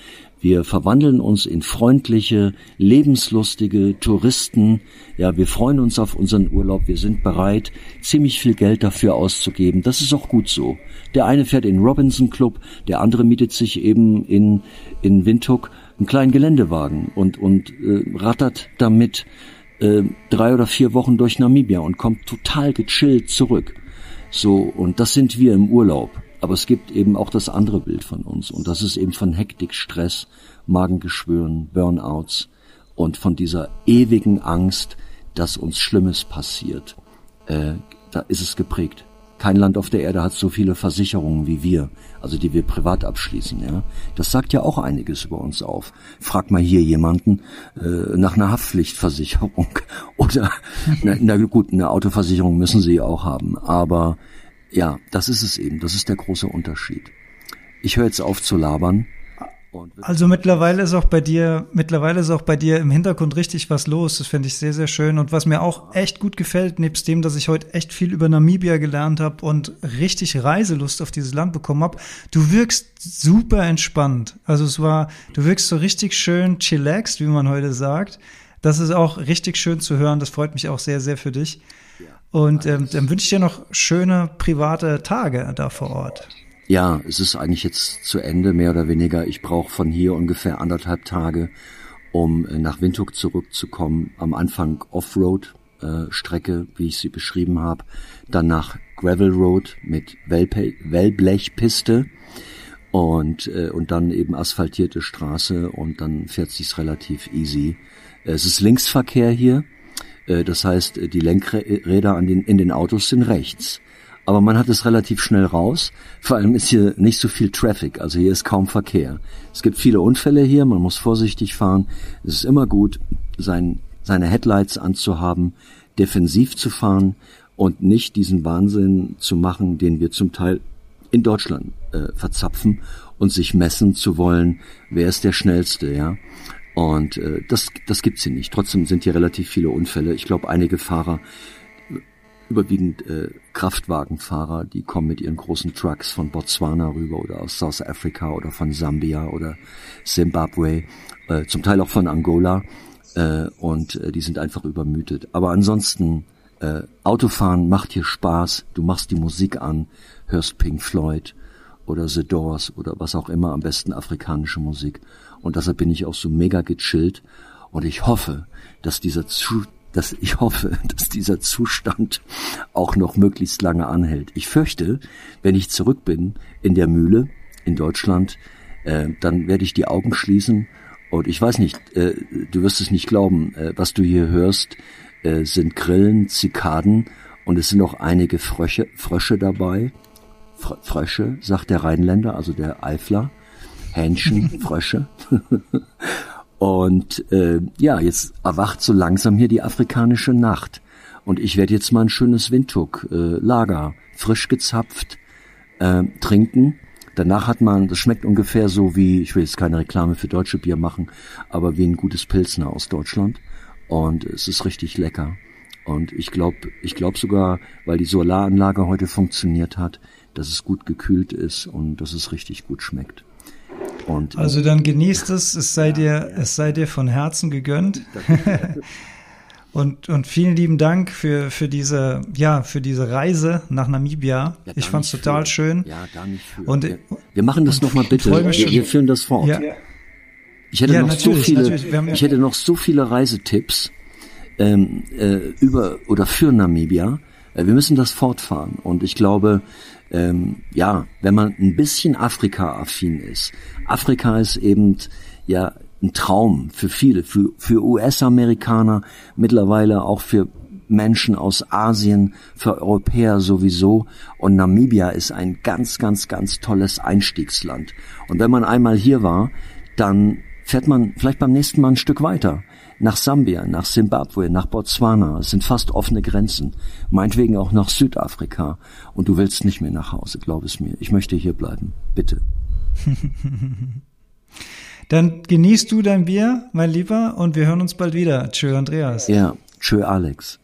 Wir verwandeln uns in freundliche, lebenslustige Touristen. Ja, wir freuen uns auf unseren Urlaub. Wir sind bereit, ziemlich viel Geld dafür auszugeben. Das ist auch gut so. Der eine fährt in Robinson Club, der andere mietet sich eben in, in Windhoek einen kleinen Geländewagen und, und äh, rattert damit äh, drei oder vier Wochen durch Namibia und kommt total gechillt zurück. So, und das sind wir im Urlaub. Aber es gibt eben auch das andere Bild von uns und das ist eben von Hektik, Stress, Magengeschwüren, Burnouts und von dieser ewigen Angst, dass uns Schlimmes passiert. Äh, da ist es geprägt. Kein Land auf der Erde hat so viele Versicherungen wie wir, also die wir privat abschließen. Ja, das sagt ja auch einiges über uns auf. Frag mal hier jemanden äh, nach einer Haftpflichtversicherung oder na, na gut, eine Autoversicherung müssen sie ja auch haben, aber ja, das ist es eben. Das ist der große Unterschied. Ich höre jetzt auf zu labern. Also mittlerweile ist auch bei dir, mittlerweile ist auch bei dir im Hintergrund richtig was los. Das finde ich sehr, sehr schön. Und was mir auch echt gut gefällt, nebst dem, dass ich heute echt viel über Namibia gelernt habe und richtig Reiselust auf dieses Land bekommen habe, du wirkst super entspannt. Also es war, du wirkst so richtig schön chillaxed, wie man heute sagt. Das ist auch richtig schön zu hören. Das freut mich auch sehr, sehr für dich. Und ähm, dann wünsche ich dir noch schöne private Tage da vor Ort. Ja, es ist eigentlich jetzt zu Ende, mehr oder weniger. Ich brauche von hier ungefähr anderthalb Tage, um äh, nach Windhoek zurückzukommen. Am Anfang Offroad äh, Strecke, wie ich sie beschrieben habe. Danach Gravel Road mit Wellpe Wellblechpiste und äh, und dann eben asphaltierte Straße und dann fährt sich's relativ easy. Es ist Linksverkehr hier, äh, das heißt die Lenkräder an den in den Autos sind rechts aber man hat es relativ schnell raus. Vor allem ist hier nicht so viel Traffic, also hier ist kaum Verkehr. Es gibt viele Unfälle hier, man muss vorsichtig fahren. Es ist immer gut, sein, seine Headlights anzuhaben, defensiv zu fahren und nicht diesen Wahnsinn zu machen, den wir zum Teil in Deutschland äh, verzapfen und sich messen zu wollen, wer ist der Schnellste, ja. Und äh, das, das gibt's hier nicht. Trotzdem sind hier relativ viele Unfälle. Ich glaube, einige Fahrer überwiegend äh, Kraftwagenfahrer, die kommen mit ihren großen Trucks von Botswana rüber oder aus South Africa oder von Sambia oder Zimbabwe, äh, zum Teil auch von Angola äh, und äh, die sind einfach übermütet. Aber ansonsten äh, Autofahren macht hier Spaß. Du machst die Musik an, hörst Pink Floyd oder The Doors oder was auch immer, am besten afrikanische Musik. Und deshalb bin ich auch so mega gechillt. Und ich hoffe, dass dieser zu dass ich hoffe, dass dieser Zustand auch noch möglichst lange anhält. Ich fürchte, wenn ich zurück bin in der Mühle in Deutschland, äh, dann werde ich die Augen schließen und ich weiß nicht, äh, du wirst es nicht glauben, äh, was du hier hörst, äh, sind Grillen, Zikaden und es sind auch einige Frösche, Frösche dabei. Fr Frösche, sagt der Rheinländer, also der Eifler. Hähnchen, Frösche. Und äh, ja, jetzt erwacht so langsam hier die afrikanische Nacht. Und ich werde jetzt mal ein schönes Windhoek-Lager äh, frisch gezapft äh, trinken. Danach hat man, das schmeckt ungefähr so wie, ich will jetzt keine Reklame für deutsche Bier machen, aber wie ein gutes Pilsner aus Deutschland. Und es ist richtig lecker. Und ich glaube, ich glaube sogar, weil die Solaranlage heute funktioniert hat, dass es gut gekühlt ist und dass es richtig gut schmeckt. Und also dann genießt es, es sei dir, es sei dir von Herzen gegönnt. und, und vielen lieben Dank für, für diese, ja, für diese Reise nach Namibia. Ja, ich fand es total für. schön. Ja, gar nicht für. Und, wir, wir machen das nochmal bitte. Wir, wir, führen das fort. Ja. Ich hätte ja, noch so viele, ich hätte noch so viele Reisetipps ähm, äh, über oder für Namibia. Äh, wir müssen das fortfahren. Und ich glaube, ähm, ja, wenn man ein bisschen Afrika-affin ist. Afrika ist eben ja ein Traum für viele, für, für US-Amerikaner, mittlerweile auch für Menschen aus Asien, für Europäer sowieso. Und Namibia ist ein ganz, ganz, ganz tolles Einstiegsland. Und wenn man einmal hier war, dann fährt man vielleicht beim nächsten Mal ein Stück weiter nach Sambia, nach Simbabwe, nach Botswana. Es sind fast offene Grenzen. Meinetwegen auch nach Südafrika. Und du willst nicht mehr nach Hause, glaub es mir. Ich möchte hier bleiben. Bitte. Dann genießt du dein Bier, mein Lieber, und wir hören uns bald wieder. Tschö, Andreas. Ja, tschö, Alex.